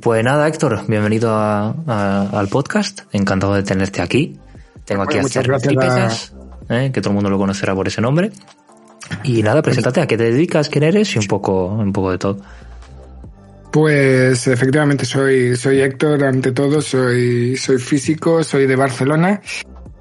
Pues nada, Héctor, bienvenido a, a, al podcast. Encantado de tenerte aquí. Tengo aquí Bueno, a Pípezas, ¿eh? que todo el mundo lo conocerá por ese nombre. Y nada, preséntate a qué te dedicas, quién eres y un poco, un poco de todo. Pues efectivamente soy, soy Héctor, ante todo soy, soy físico, soy de Barcelona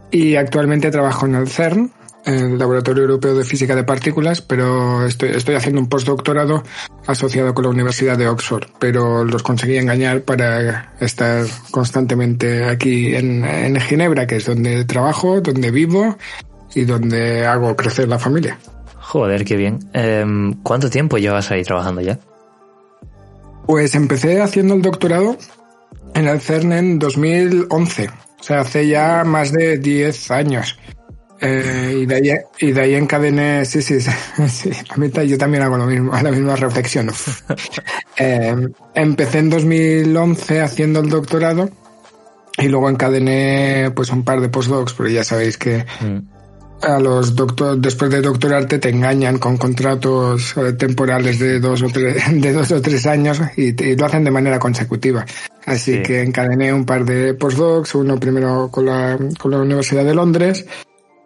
y actualmente trabajo en el CERN, el Laboratorio Europeo de Física de Partículas, pero estoy, estoy haciendo un postdoctorado asociado con la Universidad de Oxford, pero los conseguí engañar para estar constantemente aquí en, en Ginebra, que es donde trabajo, donde vivo y donde hago crecer la familia. Joder, qué bien. Em, ¿Cuánto tiempo llevas ahí trabajando ya? Pues empecé haciendo el doctorado en el CERN en 2011, o sea, hace ya más de 10 años. Eh, y, de ahí, y de ahí encadené, sí, sí, sí, a mí yo también hago lo mismo, la misma reflexión. Eh, empecé en 2011 haciendo el doctorado y luego encadené pues un par de postdocs, pero ya sabéis que Mm. a los doctor después de doctorarte te engañan con contratos eh, temporales de dos o tres de dos o tres años y lo hacen de manera consecutiva así Sí. que encadené un par de postdocs uno primero con la con la Universidad de Londres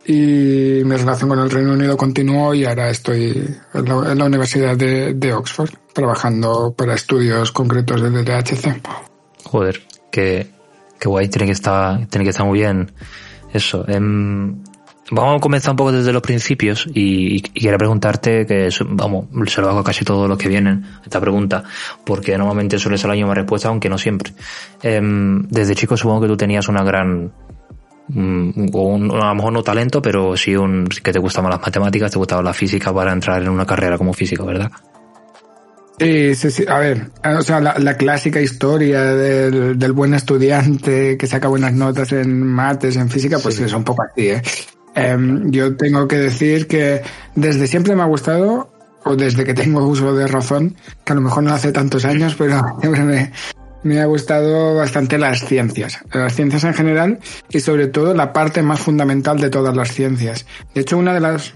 y mi relación con el Reino Unido continuó y ahora estoy en la, Universidad de, de Oxford trabajando para estudios concretos del DHC Joder, qué, qué guay, tiene que estar, tiene que estar muy bien eso. Em, vamos a comenzar un poco desde los principios y, y quiero preguntarte que, vamos, se lo hago a casi todos los que vienen, esta pregunta, porque normalmente suele ser la misma respuesta, aunque no siempre. Em, desde chico supongo que tú tenías una gran, un- a lo mejor no talento, pero sí un, que te gustaban las matemáticas, te gustaba la física para entrar en una carrera como físico, ¿verdad? Sí, sí, sí. A ver, o sea, la, la clásica historia del, del buen estudiante que saca buenas notas en mates, en física, pues Sí. es un poco así, ¿eh? Em, yo tengo que decir que desde siempre me ha gustado, o desde que tengo uso de razón, que a lo mejor no hace tantos años, pero siempre me, me ha gustado bastante las ciencias, las ciencias en general y sobre todo la parte más fundamental de todas las ciencias. De hecho, una de las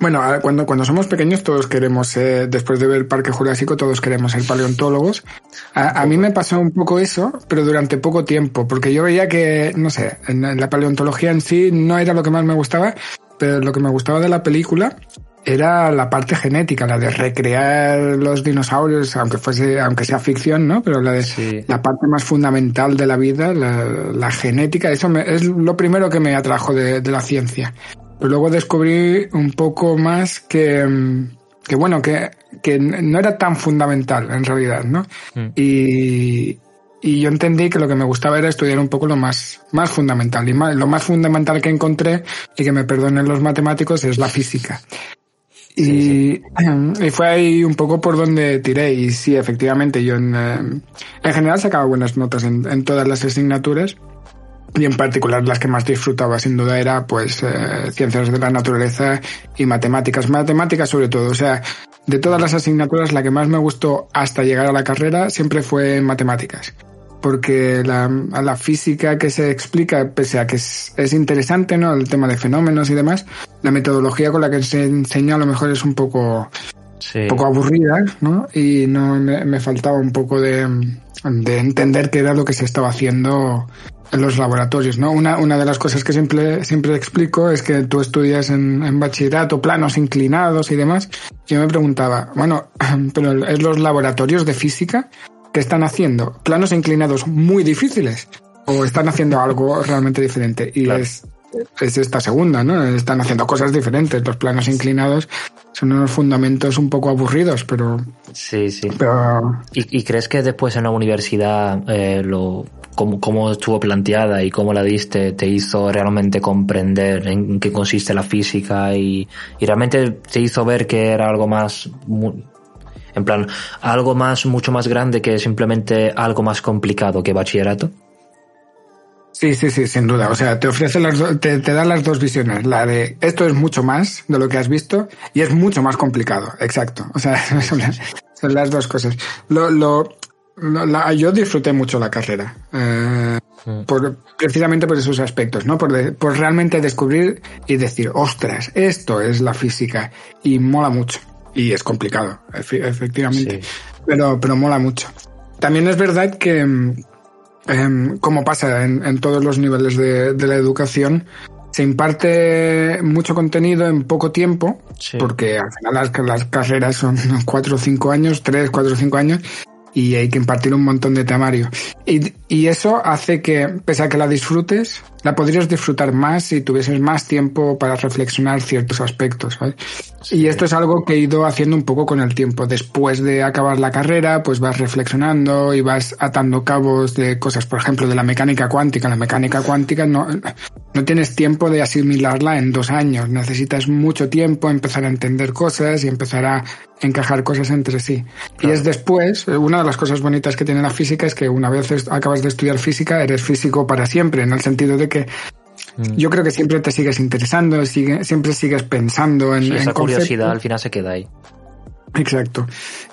bueno, cuando, cuando somos pequeños todos queremos, ser, después de ver el Parque Jurásico, todos queremos ser paleontólogos. A, mí me pasó un poco eso, pero durante poco tiempo, porque yo veía que, no sé, en la paleontología en sí no era lo que más me gustaba, pero lo que me gustaba de la película era la parte genética, la de recrear los dinosaurios, aunque fuese, aunque sea ficción, ¿no? Pero la de Sí. la parte más fundamental de la vida, la, la genética, eso me- es lo primero que me atrajo de, de la ciencia. Pero luego descubrí un poco más que, que bueno, que, que no era tan fundamental en realidad, ¿no? Mm. Y, y yo entendí que lo que me gustaba era estudiar un poco lo más, más fundamental. Y más- lo más fundamental que encontré, y que me perdonen los matemáticos, es la física. Y, y fue ahí un poco por donde tiré. Y sí, efectivamente, yo en, eh, en general sacaba buenas notas en, en todas las asignaturas. Y en particular las que más disfrutaba sin duda era pues eh, ciencias de la naturaleza y matemáticas. Matemáticas sobre todo. O sea, de todas las asignaturas la que más me gustó hasta llegar a la carrera siempre fue matemáticas. Porque la, la física que se explica, pese a que es, es interesante, ¿no? El tema de fenómenos y demás, la metodología con la que se enseña a lo mejor es un poco, Sí. un poco aburrida, ¿no? Y no me, me faltaba un poco de, de entender qué era lo que se estaba haciendo en los laboratorios, ¿no? Una, una de las cosas que siempre, siempre explico es que tú estudias en, en bachillerato planos inclinados y demás. Yo me preguntaba, bueno, pero es los laboratorios de física que están haciendo planos inclinados muy difíciles o están haciendo algo realmente diferente y Claro. es es esta segunda, ¿no? Están haciendo cosas diferentes. Los planos inclinados son unos fundamentos un poco aburridos, pero, Sí, sí. pero ¿Y, y crees que después en la universidad eh, lo cómo, cómo estuvo planteada y cómo la diste te hizo realmente comprender en qué consiste la física y, y realmente te hizo ver que era algo más, en plan, algo más, mucho más grande que simplemente algo más complicado que bachillerato. Sí, sí, sí, sin duda. O sea, te ofrece las, te, te da las dos visiones. La de esto es mucho más de lo que has visto y es mucho más complicado. Exacto. O sea, son las, son las dos cosas. Lo, lo, la, yo disfruté mucho la carrera. Eh, por, precisamente por esos aspectos, ¿no? Por, de, por realmente descubrir y decir, ostras, esto es la física. Y mola mucho. Y es complicado, efectivamente. Sí. Pero, pero mola mucho. También es verdad que, eh, como pasa en, en, todos los niveles de, de, la educación, se imparte mucho contenido en poco tiempo, sí. porque al final las, las, carreras son cuatro o cinco años, tres, cuatro o cinco años, y hay que impartir un montón de temario. Y, y, eso hace que, pese a que la disfrutes, la podrías disfrutar más si tuvieses más tiempo para reflexionar ciertos aspectos. ¿vale? Sí. Y esto es algo que he ido haciendo un poco con el tiempo. Después de acabar la carrera, pues vas reflexionando y vas atando cabos de cosas, por ejemplo, de la mecánica cuántica. La mecánica cuántica no, no tienes tiempo de asimilarla en dos años. Necesitas mucho tiempo, empezar a entender cosas y empezar a encajar cosas entre sí. Claro. Y es después, una de las cosas bonitas que tiene la física es que una vez acabas de estudiar física, eres físico para siempre, en el sentido de que mm. yo creo que siempre te sigues interesando, sigue, siempre sigues pensando en. Sí, esa en curiosidad al final se queda ahí. Exacto.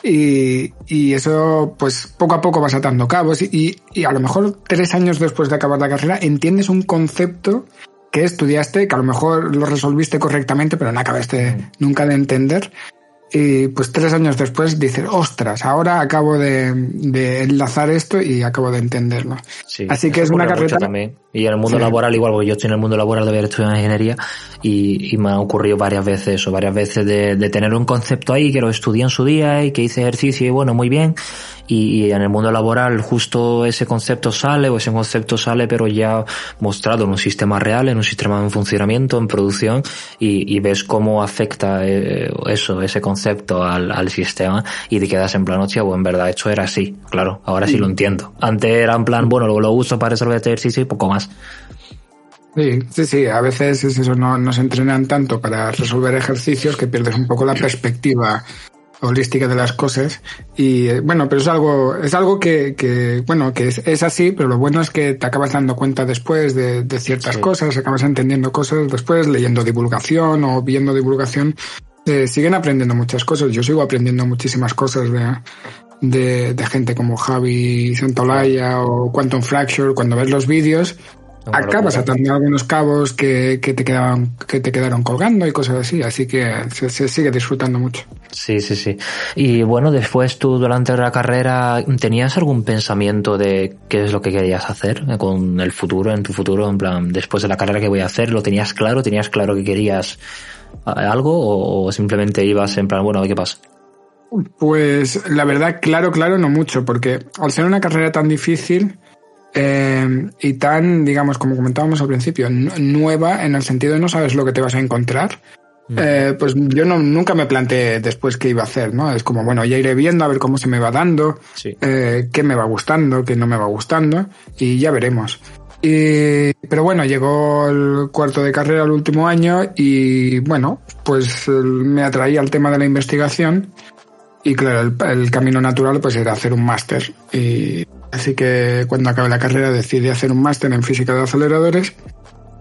Y, y, eso, pues poco a poco vas atando cabos y, y, a lo mejor tres años después de acabar la carrera entiendes un concepto que estudiaste, que a lo mejor lo resolviste correctamente, pero no acabaste mm. nunca de entender y pues tres años después dices, ostras, ahora acabo de, de enlazar esto y acabo de entenderlo. Sí, Así que es una carrera... También. Y en el mundo sí. laboral igual, porque yo estoy en el mundo laboral de haber estudiado ingeniería y, y, me ha ocurrido varias veces eso, varias veces de, de, tener un concepto ahí que lo estudié en su día y que hice ejercicio y bueno, muy bien. Y, y, en el mundo laboral justo ese concepto sale o ese concepto sale pero ya mostrado en un sistema real, en un sistema en funcionamiento, en producción y, y ves cómo afecta eh, eso, ese concepto al, al, sistema y te quedas en plan, hostia, bueno, en verdad esto era así, claro, ahora sí lo entiendo. Antes era en plan, bueno, lo, lo uso para resolver este ejercicio y poco más. Sí, sí, sí, a veces es eso, no nos entrenan tanto para resolver ejercicios que pierdes un poco la perspectiva holística de las cosas y bueno pero es algo es algo que, que bueno que es, es, así pero lo bueno es que te acabas dando cuenta después de, de ciertas sí. cosas acabas entendiendo cosas después leyendo divulgación o viendo divulgación eh, siguen aprendiendo muchas cosas yo sigo aprendiendo muchísimas cosas de, de, de gente como Javi Santolaya o Quantum Fracture cuando ves los vídeos no, acabas atando algunos cabos que, que, te quedaban, que te quedaron colgando y cosas así, así que se, se, sigue disfrutando mucho. Sí, sí, sí. Y bueno, después tú durante la carrera, ¿tenías algún pensamiento de qué es lo que querías hacer con el futuro, en tu futuro? En plan, después de la carrera que voy a hacer, ¿lo tenías claro? ¿Tenías claro que querías algo o, o simplemente ibas en plan, bueno, ¿qué pasa? Pues la verdad, claro, claro, no mucho, porque al ser una carrera tan difícil, eh, y tan, digamos, como comentábamos al principio, nueva en el sentido de no sabes lo que te vas a encontrar. Eh, pues yo no, nunca me planteé después qué iba a hacer, ¿no? Es como, bueno, ya iré viendo a ver cómo se me va dando, sí. eh, qué me va gustando, qué no me va gustando, y ya veremos. Y, pero bueno, llegó el cuarto de carrera el último año y bueno, pues me atraía el tema de la investigación y claro, el, el camino natural pues era hacer un máster y Así que cuando acabé la carrera decidí hacer un máster en física de aceleradores.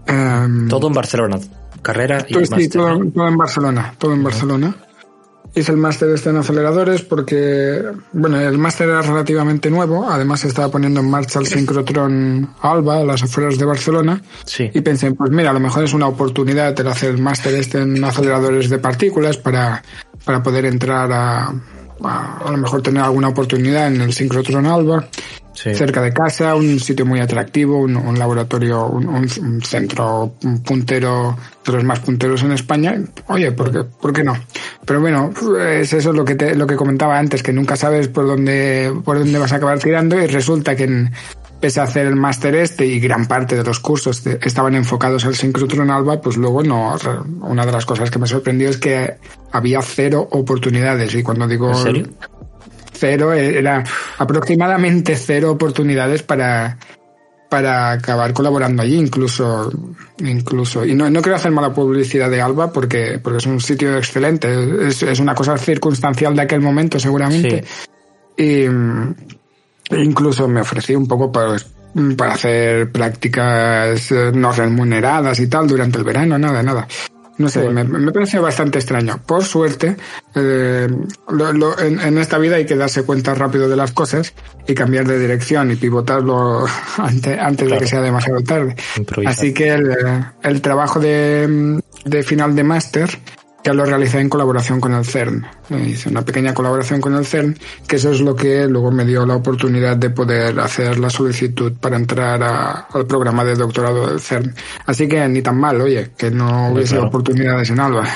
Um, todo en Barcelona, carrera y todo, máster. Sí, todo, todo, en Barcelona, todo en uh -huh. Barcelona. Hice el máster este en aceleradores porque, bueno, el máster era relativamente nuevo, además se estaba poniendo en marcha el sincrotrón Alba, a las afueras de Barcelona, sí. y pensé, pues mira, a lo mejor es una oportunidad el hacer el máster este en aceleradores de partículas para, para poder entrar a, a, lo mejor tener alguna oportunidad en el sincrotrón Alba sí. cerca de casa, un sitio muy atractivo, un, un laboratorio, un, un, centro puntero de los más punteros en España. Oye, ¿por qué, ¿por qué no? Pero bueno, es eso lo que te, lo que comentaba antes, que nunca sabes por dónde, por dónde vas a acabar tirando y resulta que en, pese a hacer el máster este y gran parte de los cursos estaban enfocados al sincrotrón alba, pues luego no, una de las cosas que me sorprendió es que había cero oportunidades y cuando digo ¿En serio? cero, era aproximadamente cero oportunidades para, para acabar colaborando allí, incluso, incluso. Y no, no quiero hacer mala publicidad de Alba porque, porque es un sitio excelente. Es, es una cosa circunstancial de aquel momento, seguramente. Y incluso me ofrecí un poco para, para hacer prácticas eh, no remuneradas y tal durante el verano, nada, nada. No sé, me, me pareció bastante extraño. Por suerte, eh, lo, lo, en, en, esta vida hay que darse cuenta rápido de las cosas y cambiar de dirección y pivotarlo antes, antes claro. de que sea demasiado tarde. Así que el, el trabajo de, de final de máster ya lo realicé en colaboración con el CERN. Hice una pequeña colaboración con el CERN, que eso es lo que luego me dio la oportunidad de poder hacer la solicitud para entrar a, al programa de doctorado del CERN. Así que ni tan mal, oye, que no hubiese claro. oportunidades en Alba.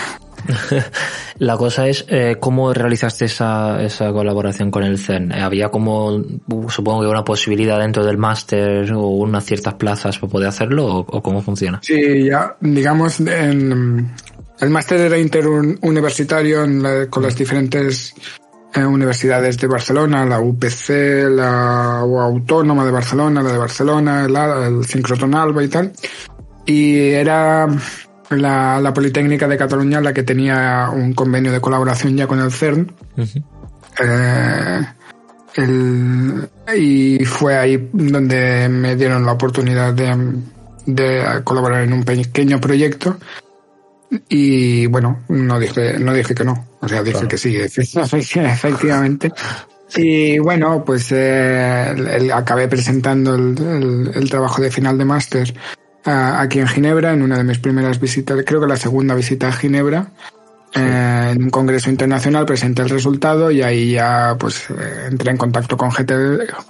La cosa es, eh, ¿cómo realizaste esa, esa colaboración con el CERN? ¿Había como, supongo que una posibilidad dentro del máster o unas ciertas plazas para poder hacerlo o, o, cómo funciona? Sí, ya, digamos, en, el máster era interuniversitario la, con las diferentes eh, universidades de Barcelona, la UPC, la Autónoma de Barcelona, la de Barcelona, el, el Sincroton Alba y tal. Y era la, la, Politécnica de Cataluña la que tenía un convenio de colaboración ya con el CERN. Uh -huh. eh, el, y fue ahí donde me dieron la oportunidad de, de colaborar en un pequeño proyecto y bueno, no dije, no dije que no, o sea, dije claro. que sí, efectivamente. Y bueno, pues eh, el, el, acabé presentando el, el, trabajo de final de máster aquí en Ginebra, en una de mis primeras visitas, creo que la segunda visita a Ginebra, sí. eh, en un congreso internacional, presenté el resultado y ahí ya pues eh, entré en contacto con gente,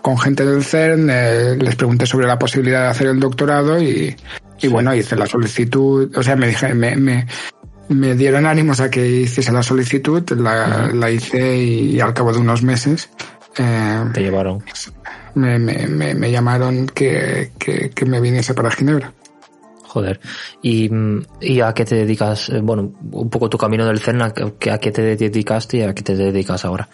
con gente del CERN, eh, les pregunté sobre la posibilidad de hacer el doctorado y, y bueno, hice la solicitud, o sea, me dije, me, me, me dieron ánimos a que hiciese la solicitud, la, la hice y, y, al cabo de unos meses. Eh, Te llevaron. Me, me, me, me llamaron que, que, que, me viniese para Ginebra. Joder. ¿Y, ¿Y a qué te dedicas? Bueno, un poco tu camino del CERN, ¿a qué, a qué te dedicaste y a qué te dedicas ahora?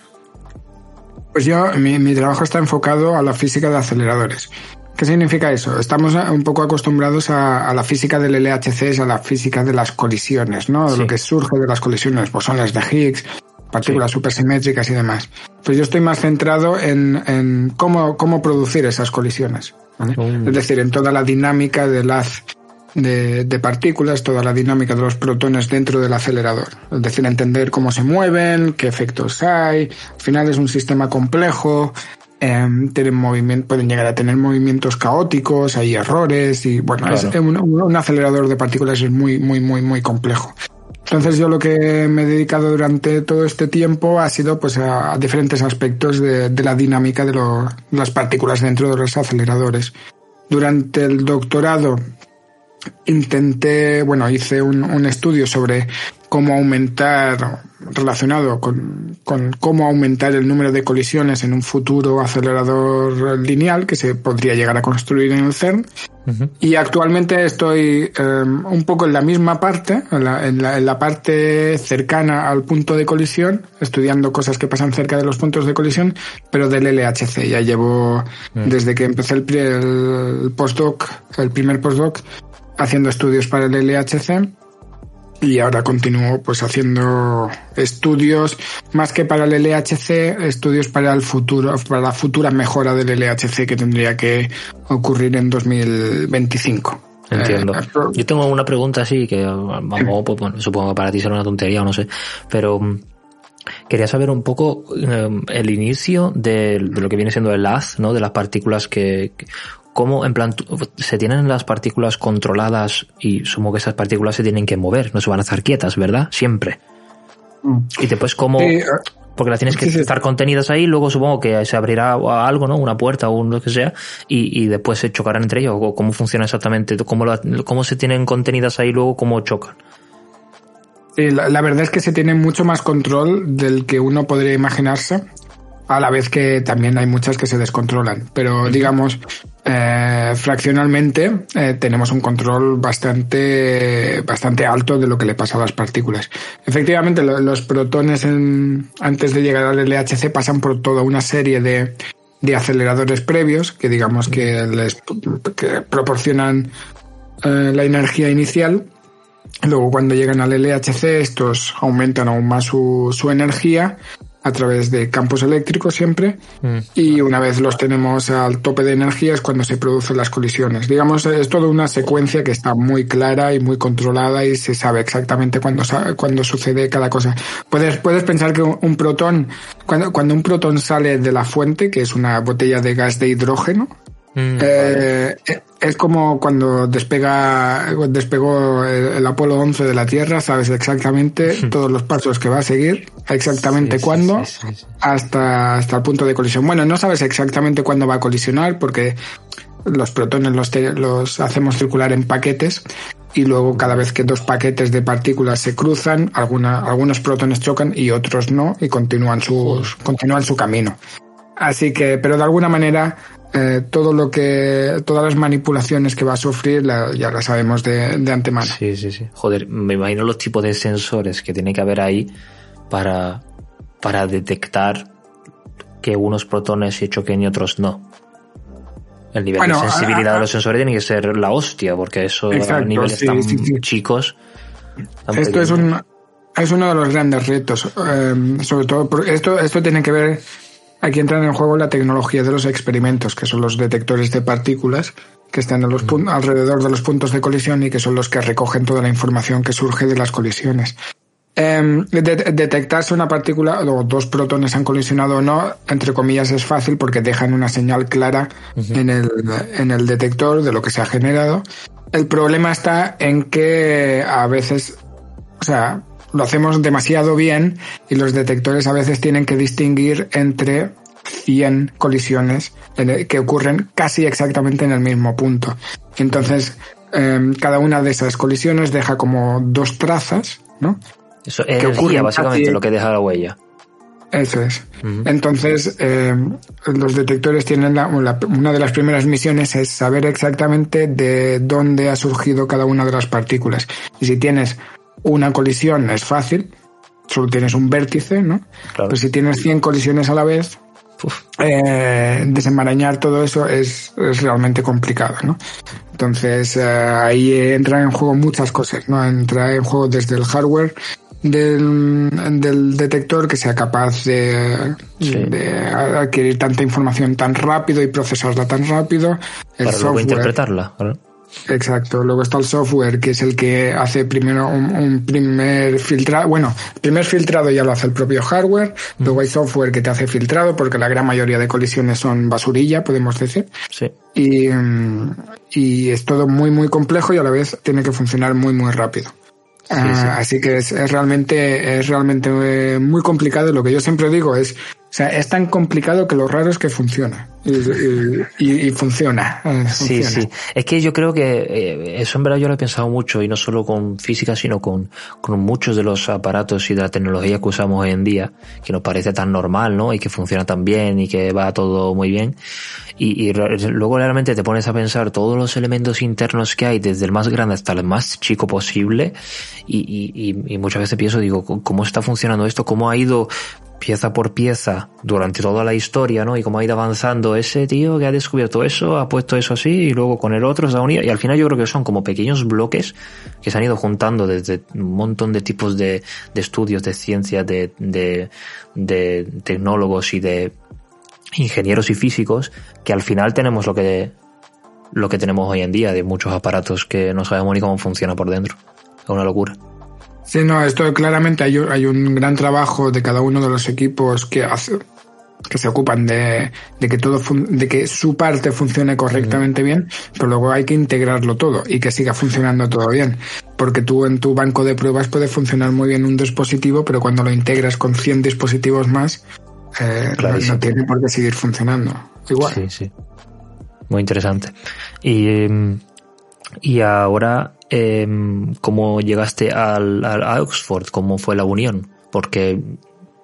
Pues yo, mi, mi trabajo está enfocado a la física de aceleradores. ¿Qué significa eso? Estamos un poco acostumbrados a, a, la física del LHC, a la física de las colisiones, ¿no? Sí. Lo que surge de las colisiones, bosones de Higgs, partículas sí. supersimétricas y demás. Pues yo estoy más centrado en, en cómo, cómo producir esas colisiones. ¿vale? Mm. Es decir, en toda la dinámica del haz de, de, partículas, toda la dinámica de los protones dentro del acelerador. Es decir, entender cómo se mueven, qué efectos hay. Al final es un sistema complejo, eh, tienen movimiento, pueden llegar a tener movimientos caóticos, hay errores y bueno, claro. es, un, un, acelerador de partículas es muy, muy, muy, muy complejo. Entonces yo lo que me he dedicado durante todo este tiempo ha sido pues a, a diferentes aspectos de, de, la dinámica de, lo, de las partículas dentro de los aceleradores. Durante el doctorado intenté, bueno, hice un, un estudio sobre cómo aumentar, relacionado con, con, cómo aumentar el número de colisiones en un futuro acelerador lineal que se podría llegar a construir en el CERN. Uh -huh. Y actualmente estoy eh, un poco en la misma parte, en la, en, la, en la, parte cercana al punto de colisión, estudiando cosas que pasan cerca de los puntos de colisión, pero del LHC. Ya llevo, uh -huh. desde que empecé el, el postdoc, el primer postdoc, haciendo estudios para el LHC y ahora continúo pues haciendo estudios más que para el LHC, estudios para el futuro, para la futura mejora del LHC que tendría que ocurrir en 2025. Entiendo. Eh, Yo tengo una pregunta así que vamos, pues, bueno, supongo que para ti será una tontería o no sé, pero mm, quería saber un poco eh, el inicio de, de, lo que viene siendo el haz, ¿no? De las partículas que, que cómo, en plan, se tienen las partículas controladas y supongo que esas partículas se tienen que mover, no se van a estar quietas, ¿verdad? Siempre. Mm. Y después, ¿cómo...? Sí, porque las tienes que sí, sí. estar contenidas ahí, luego supongo que se abrirá algo, ¿no? Una puerta o lo que sea, y, y después se chocarán entre ellos. ¿O cómo funciona exactamente? ¿Cómo, ¿Cómo se tienen contenidas ahí luego? ¿Cómo chocan? Sí, la, la, verdad es que se tiene mucho más control del que uno podría imaginarse a la vez que también hay muchas que se descontrolan. Pero digamos, eh, fraccionalmente eh, tenemos un control bastante, bastante alto de lo que le pasa a las partículas. Efectivamente, lo, los protones en, antes de llegar al LHC pasan por toda una serie de, de aceleradores previos, que digamos que les que proporcionan eh, la energía inicial. Luego cuando llegan al LHC estos aumentan aún más su, su energía a través de campos eléctricos siempre mm. y una vez los tenemos al tope de energía es cuando se producen las colisiones. Digamos, es toda una secuencia que está muy clara y muy controlada y se sabe exactamente cuándo, cuando sucede cada cosa. Puedes, puedes pensar que un protón, cuando, cuando un protón sale de la fuente, que es una botella de gas de hidrógeno, Mm, eh, es como cuando despega, despegó el, Apolo 11 de la Tierra, sabes exactamente todos los pasos que va a seguir, exactamente cuándo, hasta, hasta el punto de colisión. Bueno, no sabes exactamente cuándo va a colisionar porque los protones los, los hacemos circular en paquetes y luego cada vez que dos paquetes de partículas se cruzan, alguna, algunos protones chocan y otros no y continúan, sus, continúan su camino. Así que, pero de alguna manera eh, todo lo que, todas las manipulaciones que va a sufrir ya las sabemos de, de, antemano. Sí, sí, sí. Joder, me imagino los tipos de sensores que tiene que haber ahí para, para detectar que unos protones se choquen y otros no. El nivel de sensibilidad de los sensores tiene que ser la hostia, porque eso a niveles tan chicos. esto es un, es uno de los grandes retos. Eh, sobre todo, esto, esto tiene que ver Aquí entra en juego la tecnología de los experimentos, que son los detectores de partículas que están los alrededor de los puntos de colisión y que son los que recogen toda la información que surge de las colisiones. Eh, detectar si una partícula o dos protones han colisionado o no, entre comillas, es fácil porque dejan una señal clara en, el, en el detector de lo que se ha generado. El problema está en que a veces, o sea, lo hacemos demasiado bien y los detectores a veces tienen que distinguir entre 100 colisiones que ocurren casi exactamente en el mismo punto. Entonces, em, cada una de esas colisiones deja como dos trazas, ¿no? Eso es energía, básicamente, lo que deja la huella. Eso es. Entonces, em, los detectores tienen una de las primeras misiones es saber exactamente de dónde ha surgido cada una de las partículas. Y si tienes una colisión es fácil, solo tienes un vértice, ¿no? Pero si tienes 100 colisiones a la vez, eh, desenmarañar todo eso es, es, realmente complicado, ¿no? Entonces eh, ahí entra en juego muchas cosas, ¿no? Entra en juego desde el hardware del, del detector que sea capaz de, de, adquirir tanta información tan rápido y procesarla tan rápido. El Para software, interpretarla. Exacto. Luego está el software, que es el que hace primero un, primer filtrado. Bueno, el primer filtrado ya lo hace el propio hardware. Luego hay software que te hace filtrado, porque la gran mayoría de colisiones son basurilla, podemos decir. Sí. Y, y es todo muy, muy complejo y a la vez tiene que funcionar muy, muy rápido. Ah, así que es, es, realmente, es realmente eh, muy complicado. Lo que yo siempre digo es, o sea, es tan complicado que lo raro es que funciona. Y, funciona, eh, Sí, sí. Es que yo creo que eh, eso en verdad yo lo he pensado mucho y no solo con física, sino con, con muchos de los aparatos y de la tecnología que usamos hoy en día, que nos parece tan normal, ¿no? Y que funciona tan bien y que va todo muy bien. Y, y luego realmente te pones a pensar todos los elementos internos que hay, desde el más grande hasta el más chico posible, y, y, y muchas veces pienso, digo, ¿cómo está funcionando esto? ¿Cómo ha ido pieza por pieza durante toda la historia, ¿no? Y cómo ha ido avanzando ese tío que ha descubierto eso, ha puesto eso así, y luego con el otro se ha unido. Y al final yo creo que son como pequeños bloques que se han ido juntando desde un montón de tipos de, de estudios, de ciencia, de, de, de tecnólogos y de ingenieros y físicos, que al final tenemos lo que, lo que tenemos hoy en día, de muchos aparatos que no sabemos ni cómo funciona por dentro. Es una locura. Sí, no, esto claramente hay, hay un gran trabajo de cada uno de los equipos que hace, que se ocupan de, de que todo de que su parte funcione correctamente bien, pero luego hay que integrarlo todo y que siga funcionando todo bien. Porque tú en tu banco de pruebas puede funcionar muy bien un dispositivo, pero cuando lo integras con 100 dispositivos más, eh, no, tiene por qué seguir funcionando. Igual. Sí, sí. Muy interesante. Y, em, y ahora eh, cómo llegaste al, a Oxford, cómo fue la unión, porque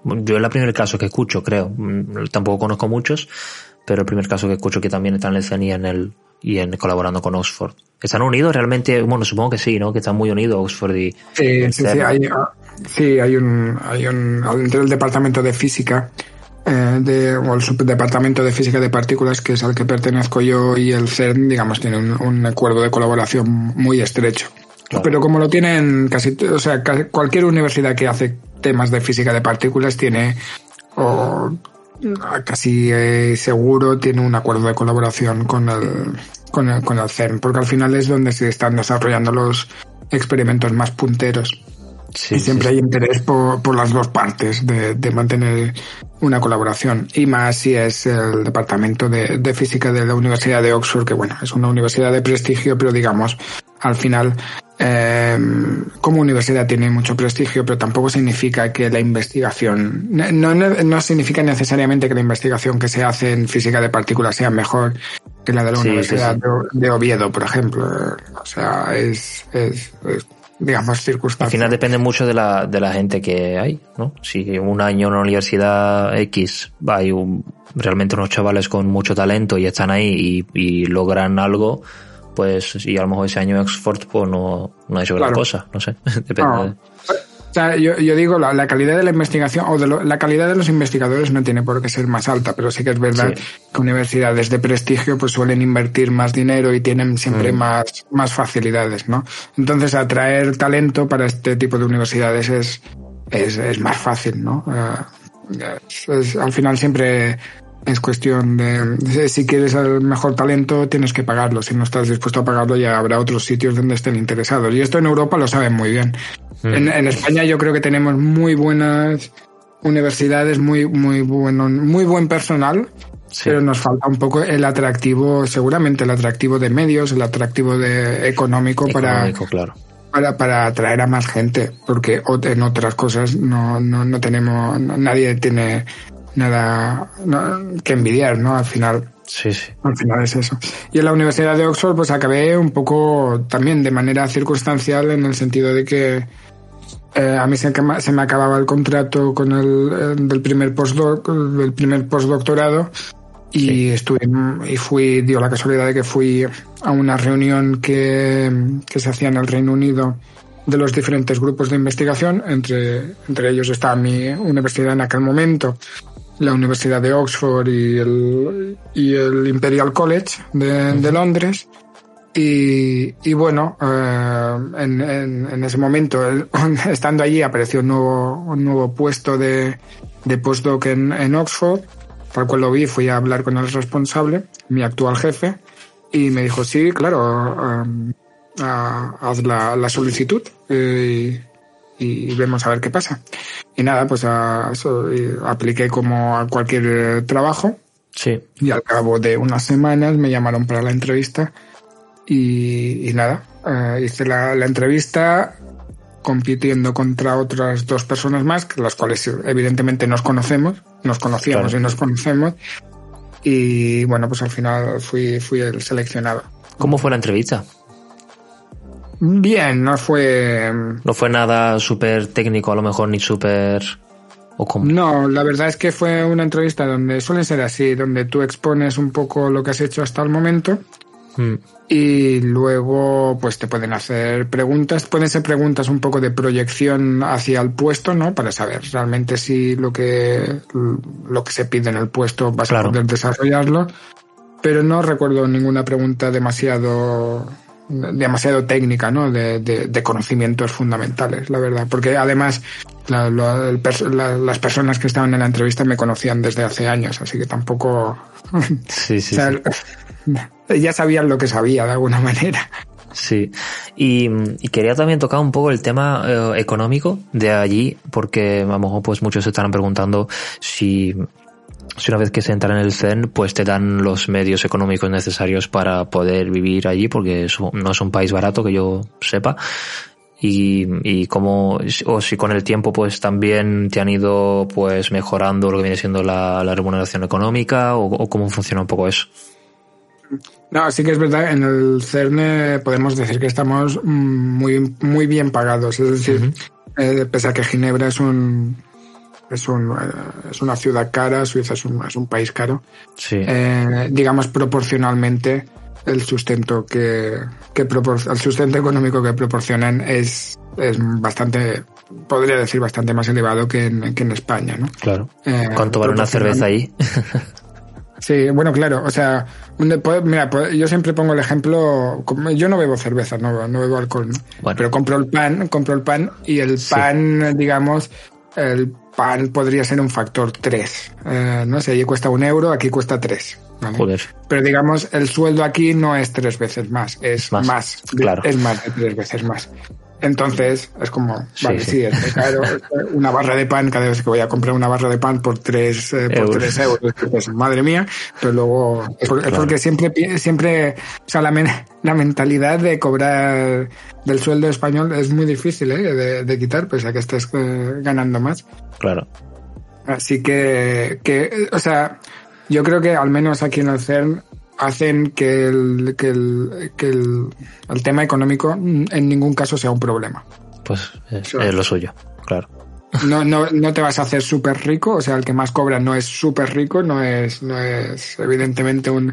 yo es el primer caso que escucho, creo, mm, tampoco conozco muchos, pero el primer caso que escucho que también están en en el y en colaborando con Oxford. ¿Están unidos realmente? Bueno, supongo que sí, ¿no? Que están muy unidos Oxford y... Sí, sí, sí, hay, sí, hay un, hay un, dentro del departamento de física eh, de, o el subdepartamento de física de partículas, que es al que pertenezco yo, y el CERN, digamos, tiene un, acuerdo de colaboración muy estrecho. Pero como lo tienen casi, o sea, cualquier universidad que hace temas de física de partículas tiene, o casi eh, seguro, tiene un acuerdo de colaboración con el, con el, con el CERN, porque al final es donde se están desarrollando los experimentos más punteros y siempre hay interés por, por, las dos partes de, de, mantener una colaboración. Y más si es el Departamento de, de, Física de la Universidad de Oxford, que bueno, es una universidad de prestigio, pero digamos, al final, eh, como universidad tiene mucho prestigio, pero tampoco significa que la investigación, no, no, no, significa necesariamente que la investigación que se hace en física de partículas sea mejor que la de la Universidad de, de, Oviedo, por ejemplo. O sea, es, es, es digamos, circunstancias. Al final depende mucho de la, de la gente que hay, ¿no? Si un año en una universidad X hay un, realmente unos chavales con mucho talento y están ahí y, y logran algo, pues, y a lo mejor ese año Oxford pues no, no ha hecho claro. gran cosa, no sé, depende. No. Sea, yo, yo digo, la, la, calidad de la investigación o de lo, la calidad de los investigadores no tiene por qué ser más alta, pero sí que es verdad sí. que universidades de prestigio pues suelen invertir más dinero y tienen siempre mm. más, más facilidades, ¿no? Entonces, atraer talento para este tipo de universidades es, es, es más fácil, ¿no? Uh, es, es, al final siempre es cuestión de si quieres el mejor talento tienes que pagarlo si no estás dispuesto a pagarlo ya habrá otros sitios donde estén interesados y esto en Europa lo saben muy bien mm. en, en, España yo creo que tenemos muy buenas universidades muy muy bueno muy buen personal sí. pero nos falta un poco el atractivo seguramente el atractivo de medios el atractivo de económico, económico para claro para, para atraer a más gente, porque en otras cosas no, no, no tenemos, nadie tiene nada no, que envidiar, ¿no? Al final. Sí, sí. Al final es eso. Y en la Universidad de Oxford, pues acabé un poco también de manera circunstancial en el sentido de que eh, a mí se, se, me acababa el contrato con el, el del primer postdoc, del primer postdoctorado y sí. estuve y fui dio la casualidad de que fui a una reunión que, que se hacía en el Reino Unido de los diferentes grupos de investigación entre entre ellos estaba mi universidad en aquel momento la Universidad de Oxford y el, y el Imperial College de, de Londres. Y, y bueno, eh, en, en, en, ese momento, estando allí, apareció un nuevo, un nuevo puesto de, de postdoc en, en Oxford, tal cual lo vi, fui a hablar con el responsable, mi actual jefe, y me dijo, sí, claro, um, haz la, la solicitud eh, y, vemos a ver qué pasa. Y nada, pues a eso apliqué como a cualquier trabajo. Sí. Y al cabo de unas semanas me llamaron para la entrevista y, y nada, uh, hice la, la, entrevista compitiendo contra otras dos personas más, las cuales evidentemente nos conocemos, nos conocíamos claro. y nos conocemos. Y bueno, pues al final fui, fui el seleccionado. ¿Cómo fue la entrevista? Bien, no fue. No fue nada súper técnico, a lo mejor, ni súper. No, la verdad es que fue una entrevista donde suele ser así, donde tú expones un poco lo que has hecho hasta el momento. Mm. Y luego, pues te pueden hacer preguntas. Pueden ser preguntas un poco de proyección hacia el puesto, ¿no? Para saber realmente si lo que, lo que se pide en el puesto vas claro. a poder desarrollarlo. Pero no recuerdo ninguna pregunta demasiado demasiado técnica, ¿no? De, de, de, conocimientos fundamentales, la verdad. Porque además la, la, el, la, las personas que estaban en la entrevista me conocían desde hace años, así que tampoco... Sí, sí, o sea, sí. Ya sabían lo que sabía de alguna manera. Sí, y, y, quería también tocar un poco el tema eh, económico de allí, porque a lo mejor pues muchos se estarán preguntando si si una vez que se entra en el CERN, pues te dan los medios económicos necesarios para poder vivir allí, porque no es un país barato que yo sepa. Y, y como, o si con el tiempo pues también te han ido pues mejorando lo que viene siendo la, la remuneración económica, o, o cómo funciona un poco eso. No, sí que es verdad, en el CERN podemos decir que estamos muy, muy bien pagados. Es decir, uh -huh. eh, pese a que Ginebra es un, es, un, eh, es una ciudad cara, Suiza es un, es un país caro. Sí. Eh, digamos proporcionalmente el sustento que, que propor el sustento económico que proporcionan es, es bastante podría decir bastante más elevado que en, que en España, ¿no? Claro. Eh, ¿Cuánto vale una cerveza ahí? Sí, bueno, claro, o sea, mira, yo siempre pongo el ejemplo, yo no bebo cerveza, no, no bebo alcohol, ¿no? pero compro el pan, compro el pan y el pan, digamos, el pan podría ser un factor 3. Eh, no sé, allí cuesta un euro, aquí cuesta 3. Joder. Pero digamos, el sueldo aquí no es tres veces más, es más. claro. Es más de tres veces más. Entonces, es como, vale, sí, es caro. Una barra de pan, cada vez que voy a comprar una barra de pan por tres, eh, por euros. tres euros, pues, madre mía, pero luego, es, porque siempre, siempre, o sea, la, la mentalidad de cobrar del sueldo español es muy difícil, ¿eh? de, de quitar, pese a que estés eh, ganando más. Claro. Así que, que, o sea, yo creo que al menos aquí en el CERN hacen que el, que el, que el, el tema económico en ningún caso sea un problema. Pues es, es lo suyo, claro. No, no, no te vas a hacer súper rico, o sea, el que más cobra no es súper rico, no es, no es evidentemente un,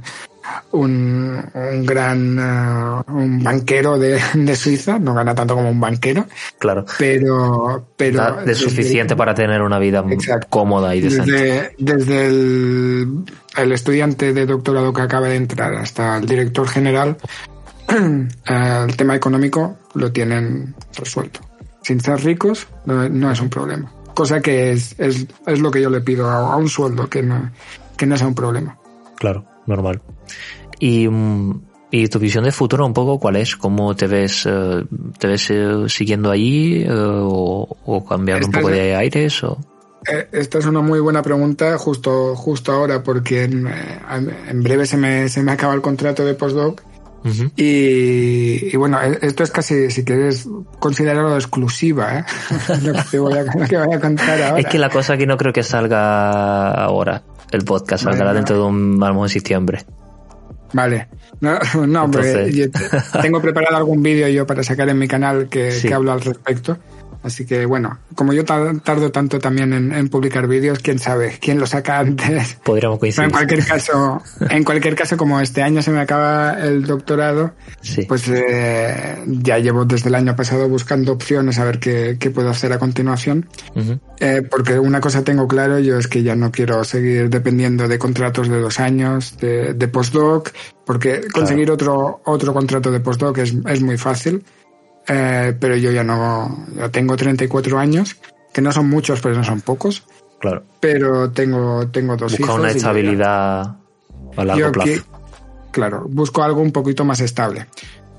un, un gran uh, un banquero de, de, Suiza, no gana tanto como un banquero. Claro. Pero, pero es suficiente para tener una vida cómoda y decente. Desde, desde el, el, estudiante de doctorado que acaba de entrar hasta el director general, el tema económico lo tienen resuelto. Sin ser ricos, no, no es un problema. Cosa que es, es, es, lo que yo le pido a, a un sueldo, que no, que no sea un problema. Claro, normal. Y, y tu visión de futuro un poco, ¿cuál es? ¿Cómo te ves, eh, te ves eh, siguiendo allí eh, o, o, cambiando un poco de aires? O? Esta es una muy buena pregunta justo, justo ahora porque en, en breve se me, se me acaba el contrato de postdoc. Uh -huh. y, y, bueno, esto es casi, si quieres considerarlo exclusiva, ¿eh? lo, que te voy a, lo que voy a contar ahora. Es que la cosa aquí no creo que salga ahora, el podcast, saldrá bueno, dentro de un, a lo mejor en septiembre. Vale. No, no hombre, tengo preparado algún vídeo yo para sacar en mi canal que, sí. que hablo al respecto. Así que bueno, como yo tardo tanto también en, en publicar vídeos, quién sabe, quién lo saca antes. Podríamos coincidir. Pero en cualquier caso, en cualquier caso, como este año se me acaba el doctorado, sí. pues eh, ya llevo desde el año pasado buscando opciones a ver qué, qué puedo hacer a continuación. Uh -huh. eh, porque una cosa tengo claro, yo es que ya no quiero seguir dependiendo de contratos de dos años, de, de postdoc, porque conseguir claro. otro, otro contrato de postdoc es, es muy fácil. Eh, pero yo ya no, ya tengo 34 años, que no son muchos, pero no son pocos. Claro. Pero tengo, tengo dos Busca hijos. una estabilidad a largo plazo. Que, claro, busco algo un poquito más estable.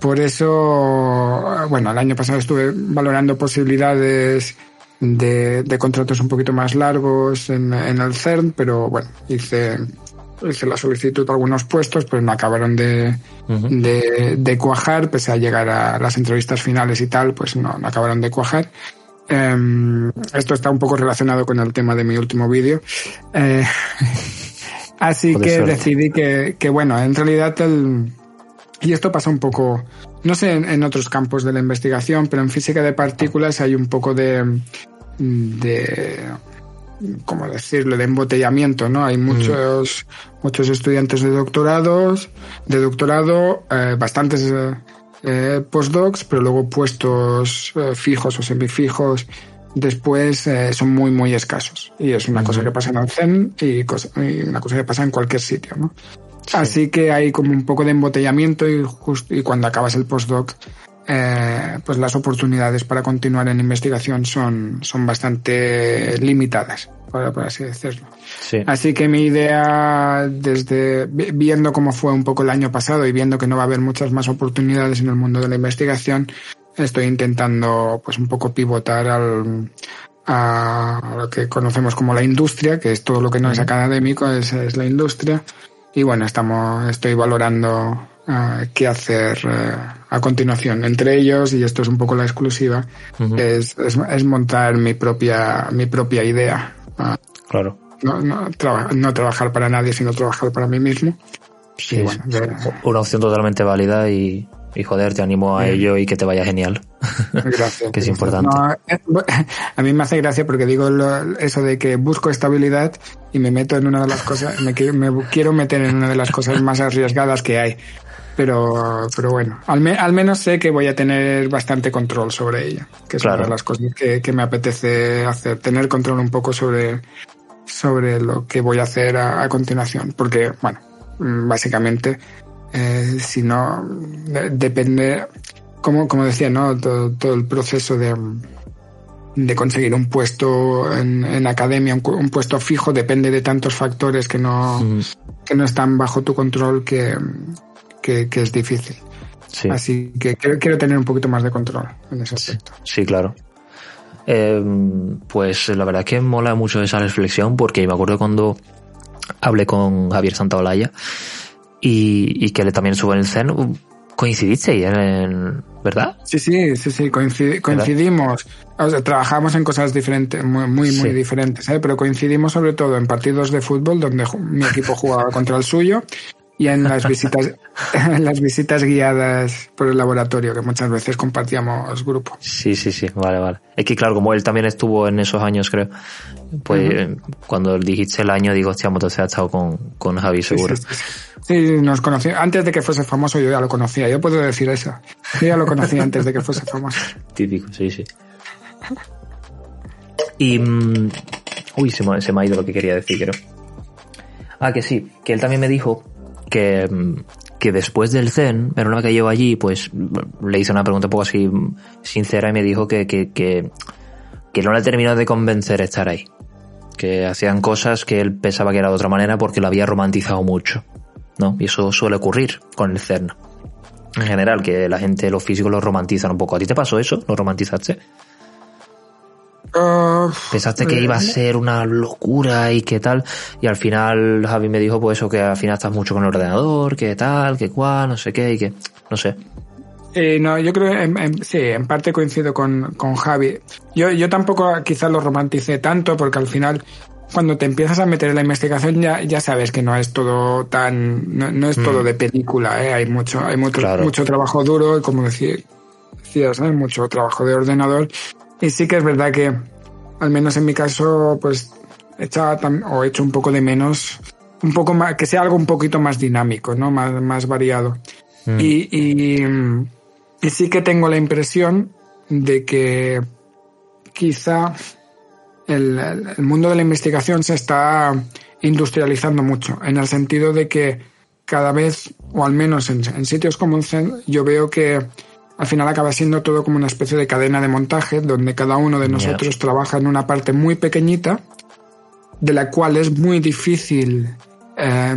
Por eso, bueno, el año pasado estuve valorando posibilidades de, de contratos un poquito más largos en, en el CERN, pero bueno, hice hice la solicitud a algunos puestos, pero no acabaron de, uh -huh. de, de, cuajar, pese a llegar a las entrevistas finales y tal, pues no, no acabaron de cuajar. Um, esto está un poco relacionado con el tema de mi último vídeo. Eh, así que ser. decidí que, que, bueno, en realidad el... Y esto pasa un poco, no sé en, en otros campos de la investigación, pero en física de partículas hay un poco de, de ¿cómo decirlo?, de embotellamiento, ¿no? Hay muchos, mm. muchos estudiantes de doctorados, de doctorado, eh, bastantes eh, postdocs, pero luego puestos eh, fijos o semifijos después son muy, muy escasos. Y es una mm. cosa que pasa en el CEN y, cosa, y, una cosa que pasa en cualquier sitio, ¿no? Sí. Así que hay como un poco de embotellamiento y, just, y cuando acabas el postdoc eh, pues las oportunidades para continuar en investigación son, son bastante limitadas, por, por así decirlo. Sí. Así que mi idea, desde viendo cómo fue un poco el año pasado y viendo que no va a haber muchas más oportunidades en el mundo de la investigación, estoy intentando pues un poco pivotar al, a lo que conocemos como la industria, que es todo lo que no es académico, es, es la industria. Y bueno, estamos, estoy valorando uh, qué hacer uh, a continuación. Entre ellos, y esto es un poco la exclusiva, uh -huh. es, es, es, montar mi propia, mi propia idea. Uh, claro. No, no, traba, no, trabajar para nadie, sino trabajar para mí mismo. Sí, bueno, de... una opción totalmente válida y, y joder, te animo a ello y que te vaya genial. Gracias. que es importante. No, eh, a mí me hace gracia porque digo lo, eso de que busco estabilidad y me meto en una de las cosas, me, me quiero meter en una de las cosas más arriesgadas que hay. Pero, pero bueno, al, al, menos sé que voy a tener bastante control sobre ella, que es una de las cosas que, que, me apetece hacer, tener control un poco sobre, sobre lo que voy a hacer a, a continuación, porque, bueno, mm, básicamente, eh, si no, depende, como, como decía, ¿no? Todo, todo el proceso de, de conseguir un puesto en, en academia, un, un, puesto fijo, depende de tantos factores que no, mm. que no están bajo tu control que, que, que es difícil. Sí. Así que quiero, quiero, tener un poquito más de control en ese aspecto. Sí, claro. Eh, pues la verdad es que mola mucho esa reflexión porque me acuerdo cuando hablé con Javier Santaolalla y, y que él también sube en el CEN, coincidisteis en, ¿verdad? Sí, sí, sí, sí, coincid, coincidimos. O sea, trabajamos en cosas diferentes, muy, muy, muy diferentes, ¿eh? pero coincidimos sobre todo en partidos de fútbol donde mi equipo jugaba contra el suyo y en las visitas, en las visitas guiadas por el laboratorio que muchas veces compartíamos grupo. Sí, sí, sí, vale, vale. Es que claro, como él también estuvo en esos años, creo, pues uh -huh. cuando dijiste el año, digo, hostia, entonces ha estado con, con Javi seguro. Sí, sí, sí. sí, nos conocí. Antes de que fuese famoso yo ya lo conocía, yo puedo decir eso. Yo ya lo conocía antes de que fuese famoso. Típico, sí, sí. Y... Um, uy, se me, se me ha ido lo que quería decir, creo. Ah, que sí, que él también me dijo que, que después del Zen, pero una que llevo allí, pues le hice una pregunta un poco así sincera y me dijo que, que, que, que no le terminó de convencer estar ahí. Que hacían cosas que él pensaba que era de otra manera porque lo había romantizado mucho. ¿no? Y eso suele ocurrir con el CERN. En general, que la gente, los físicos lo romantizan un poco. ¿A ti te pasó eso? ¿Lo romantizaste? Uh, Pensaste que iba a ser una locura y qué tal, y al final Javi me dijo pues eso, que al final estás mucho con el ordenador, que tal, que cual, no sé qué, y que, no sé. Eh, no, yo creo, en, en, sí, en parte coincido con, con Javi. Yo, yo tampoco quizás lo romanticé tanto porque al final cuando te empiezas a meter en la investigación ya, ya sabes que no es todo tan, no, no es mm. todo de película, ¿eh? hay mucho, hay mucho, claro. mucho trabajo duro y como decía, decías, ¿eh? mucho trabajo de ordenador y sí que es verdad que, al menos en mi caso, pues echaba o he hecho un poco de menos, un poco más, que sea algo un poquito más dinámico, ¿no? Más, más variado. Mm. Y, y, y, sí que tengo la impresión de que quizá el, el, mundo de la investigación se está industrializando mucho, en el sentido de que cada vez, o al menos en, en sitios como el CEN, yo veo que al final acaba siendo todo como una especie de cadena de montaje donde cada uno de nosotros yeah. trabaja en una parte muy pequeñita de la cual es muy difícil eh,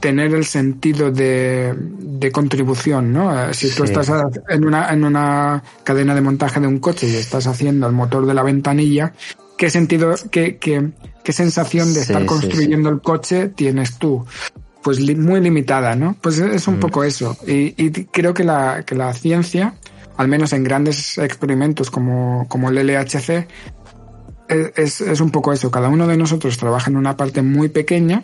tener el sentido de, de contribución, ¿no? Eh, si sí. tú estás en una, en una cadena de montaje de un coche y estás haciendo el motor de la ventanilla, ¿qué sentido, qué, qué, qué sensación de estar sí, construyendo sí, el coche tienes tú? Pues li muy limitada, ¿no? Pues es un mm. poco eso. Y, y, creo que la, que la ciencia, al menos en grandes experimentos como, como el LHC, es, es, un poco eso. Cada uno de nosotros trabaja en una parte muy pequeña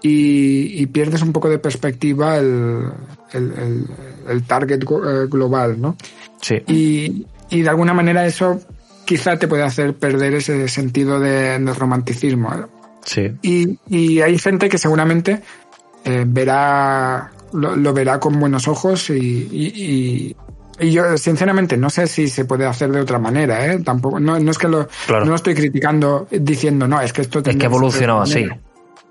y, y pierdes un poco de perspectiva el, el, el, el target eh, global, ¿no? Sí. Y, y de alguna manera eso quizá te puede hacer perder ese sentido de, de romanticismo. ¿eh? Sí. Y, y hay gente que seguramente eh, verá lo, lo, verá con buenos ojos y, y, y, yo sinceramente no sé si se puede hacer de otra manera, ¿eh? Tampoco, no, no es que lo, claro. no lo estoy criticando diciendo, no, es que esto... Es que evolucionó así.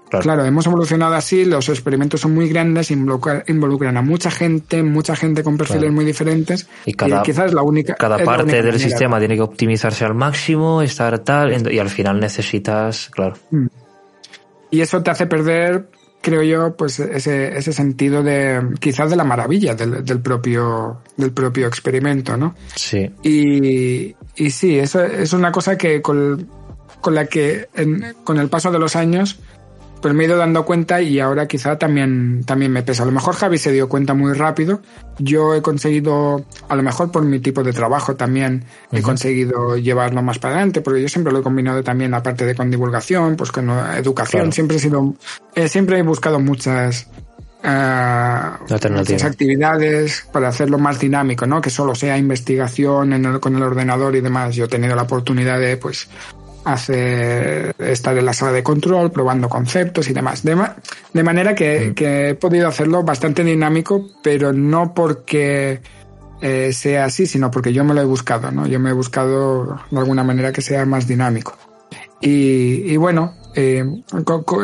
Claro. claro. hemos evolucionado así, los experimentos son muy grandes, involucran, involucran a mucha gente, mucha gente con perfiles claro. muy diferentes. Y, cada, y quizás la única. Cada parte única del manera. sistema tiene que optimizarse al máximo, estar tal, y al final necesitas, claro. Mm. Y eso te hace perder creo yo, pues ese, ese sentido de quizás de la maravilla del, del propio del propio experimento, ¿no? Sí. Y, y sí, eso es una cosa que con, con la que en, con el paso de los años pues me he ido dando cuenta y ahora quizá también, también me pesa. A lo mejor Javi se dio cuenta muy rápido. Yo he conseguido, a lo mejor por mi tipo de trabajo también, uh -huh. he conseguido llevarlo más para adelante, porque yo siempre lo he combinado también, aparte de con divulgación, pues con educación. Claro. Siempre he sido, eh, siempre he buscado muchas, uh, muchas actividades para hacerlo más dinámico, ¿no? Que solo sea investigación en el, con el ordenador y demás. Yo he tenido la oportunidad de, pues, hacer estar en la sala de control, probando conceptos y demás. De, de manera que, que, he podido hacerlo bastante dinámico, pero no porque eh, sea así, sino porque yo me lo he buscado, ¿no? Yo me he buscado de alguna manera que sea más dinámico. Y, y bueno, eh,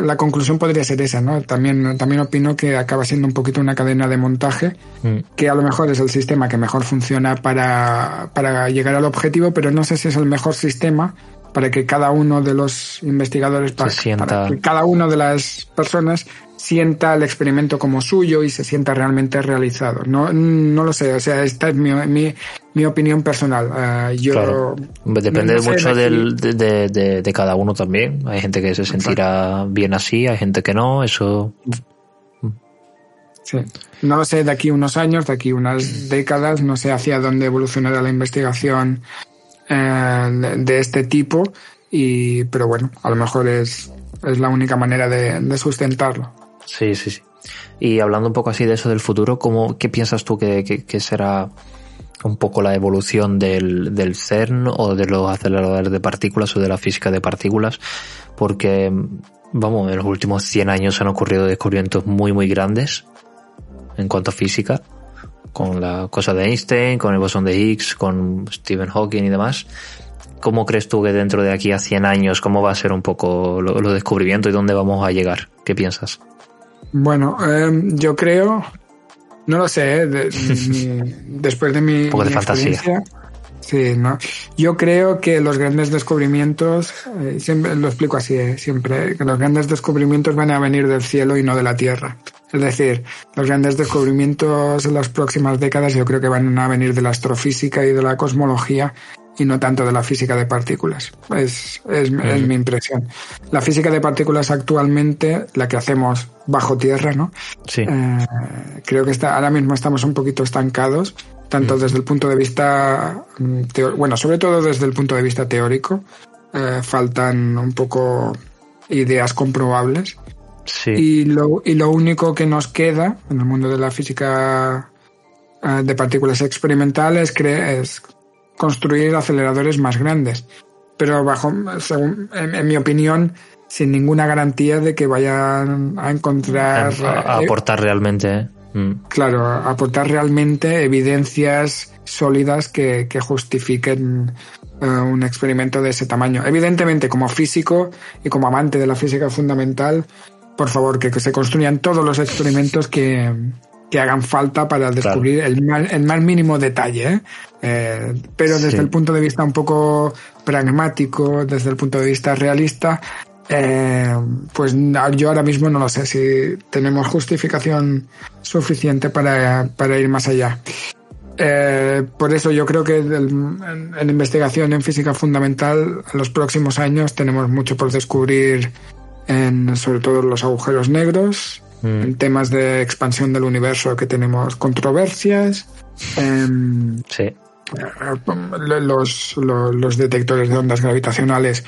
la conclusión podría ser esa, ¿no? También, también opino que acaba siendo un poquito una cadena de montaje, mm. que a lo mejor es el sistema que mejor funciona para, para llegar al objetivo, pero no sé si es el mejor sistema para que cada uno de los investigadores, para, que cada una de las personas sienta el experimento como suyo y se sienta realmente realizado. No, no lo sé, o sea, esta es mi, mi, mi opinión personal. Uh, yo Depende mucho del, de, de, de, cada uno también. Hay gente que se sentirá bien así, hay gente que no, eso... Sí. No lo sé de aquí unos años, de aquí unas décadas, no sé hacia dónde evolucionará la investigación eh, de este tipo, y, pero bueno, a lo mejor es, es la única manera de, de sustentarlo. Sí, sí, sí. Y hablando un poco así de eso del futuro, ¿cómo, ¿qué piensas tú que, que, será un poco la evolución del, del, CERN o de los aceleradores de partículas o de la física de partículas? Porque, vamos, en los últimos 100 años han ocurrido descubrimientos muy, muy grandes en cuanto a física, con la cosa de Einstein, con el bosón de Higgs, con Stephen Hawking y demás. ¿Cómo crees tú que dentro de aquí a 100 años, cómo va a ser un poco los lo descubrimientos y dónde vamos a llegar? ¿Qué piensas? Bueno, eh, yo creo, no lo sé, de, después de mi, Un poco de fantasía. Sí, no. Yo creo que los grandes descubrimientos, eh, siempre lo explico así, eh, siempre, que los grandes descubrimientos van a venir del cielo y no de la tierra. Es decir, los grandes descubrimientos en las próximas décadas yo creo que van a venir de la astrofísica y de la cosmología y no tanto de la física de partículas. Es, es, mi impresión. La física de partículas actualmente, la que hacemos bajo tierra, ¿no? Sí. Eh, creo que está, ahora mismo estamos un poquito estancados, tanto desde el punto de vista, mm, bueno, sobre todo desde el punto de vista teórico. Eh, faltan un poco ideas comprobables. Sí. Y lo, y lo único que nos queda en el mundo de la física eh, de partículas experimentales es construir aceleradores más grandes. Pero bajo, según, en, mi opinión, sin ninguna garantía de que vayan a encontrar. A, aportar realmente. ¿eh? Mm. Claro, aportar realmente evidencias sólidas que, que justifiquen uh, un experimento de ese tamaño. Evidentemente, como físico y como amante de la física fundamental, por favor, que, se construyan todos los experimentos que, que hagan falta para descubrir el, mal, el más mínimo detalle. ¿eh? Eh, pero desde el punto de vista un poco pragmático, desde el punto de vista realista, eh, pues yo ahora mismo no lo sé si tenemos justificación suficiente para, para ir más allá. Por eso yo creo que en, en, investigación en física fundamental en los próximos años tenemos mucho por descubrir en sobre todo los agujeros negros, mm. en temas de expansión del universo que tenemos controversias. En, sí. Los, los, los, detectores de ondas gravitacionales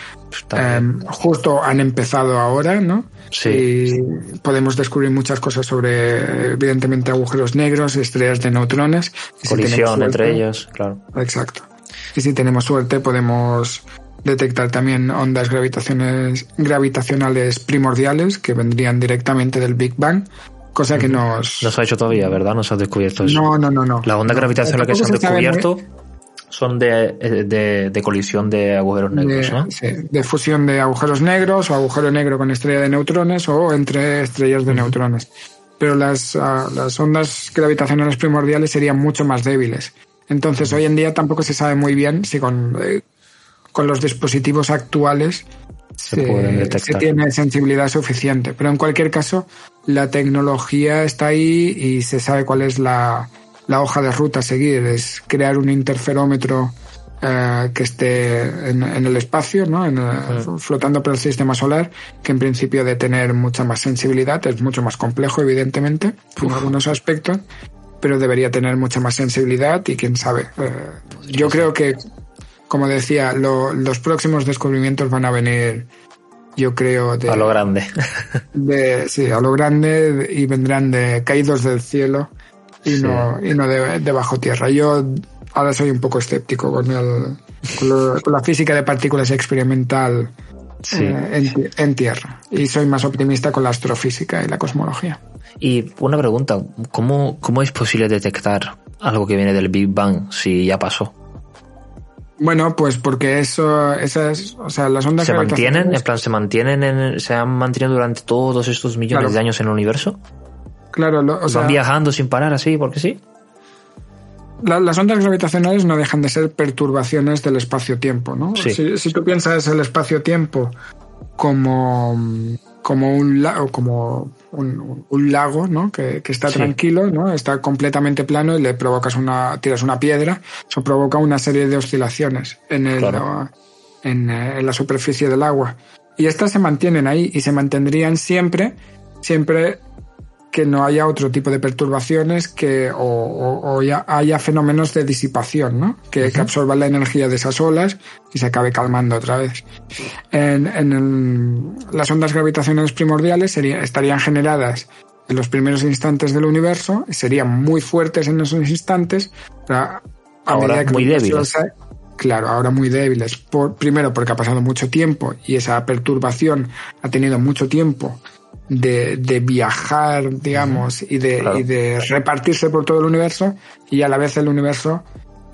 eh, justo han empezado ahora, ¿no? Sí. Y podemos descubrir muchas cosas sobre, evidentemente, agujeros negros, estrellas de neutrones. Colisión si entre ellos, claro. Exacto. Y si tenemos suerte, podemos detectar también ondas gravitacionales, gravitacionales primordiales que vendrían directamente del Big Bang, cosa que nos... No se ha hecho todavía, ¿verdad? No se ha descubierto eso. No, no, no. no. Las ondas gravitacionales que se han descubierto son de, de, de, colisión de agujeros negros, de, ¿no? Sí, de fusión de agujeros negros o agujero negro con estrella de neutrones o entre estrellas de uh -huh. neutrones. Pero las, uh, las ondas gravitacionales primordiales serían mucho más débiles. Entonces, hoy en día tampoco se sabe muy bien si con, eh, con los dispositivos actuales se, se, se, tiene sensibilidad suficiente. Pero en cualquier caso, la tecnología está ahí y se sabe cuál es la, la hoja de ruta a seguir. Es crear un interferómetro eh, que esté en, en, el espacio, ¿no? En, sí. flotando por el sistema solar, que en principio de tener mucha más sensibilidad, es mucho más complejo, evidentemente, Uf. en algunos aspectos, pero debería tener mucha más sensibilidad y quién sabe. Eh, yo creo que como decía, lo, los próximos descubrimientos van a venir, yo creo, de, a lo grande. De, sí, a lo grande y vendrán de caídos del cielo y sí. no, y no de, de, bajo tierra. Yo ahora soy un poco escéptico con, el, con, la física de partículas experimental eh, en, tierra. Y soy más optimista con la astrofísica y la cosmología. Y una pregunta, ¿cómo, cómo es posible detectar algo que viene del Big Bang si ya pasó? Bueno, pues porque eso, esas, o sea, las ondas se mantienen, en plan, se mantienen, en, se han mantenido durante todos estos millones de años en el universo. Claro, o sea, van viajando sin parar así, porque sí. las ondas gravitacionales no dejan de ser perturbaciones del espacio-tiempo, ¿no? Si, si, tú piensas el espacio-tiempo como, como un como un, lago, ¿no? Que, está tranquilo, ¿no? Está completamente plano y le provocas una, tiras una piedra, eso provoca una serie de oscilaciones en, el, en, eh, en, la superficie del agua. Y estas se mantienen ahí y se mantendrían siempre, siempre que no haya otro tipo de perturbaciones que o, ya haya fenómenos de disipación, ¿no? Que, absorban la energía de esas olas y se acabe calmando otra vez. En, las ondas gravitacionales primordiales estarían generadas en los primeros instantes del universo, serían muy fuertes en esos instantes, a ahora muy débiles. claro, ahora muy débiles. Por, primero porque ha pasado mucho tiempo y esa perturbación ha tenido mucho tiempo de, de viajar, digamos, y, de, y de repartirse por todo el universo y a la vez el universo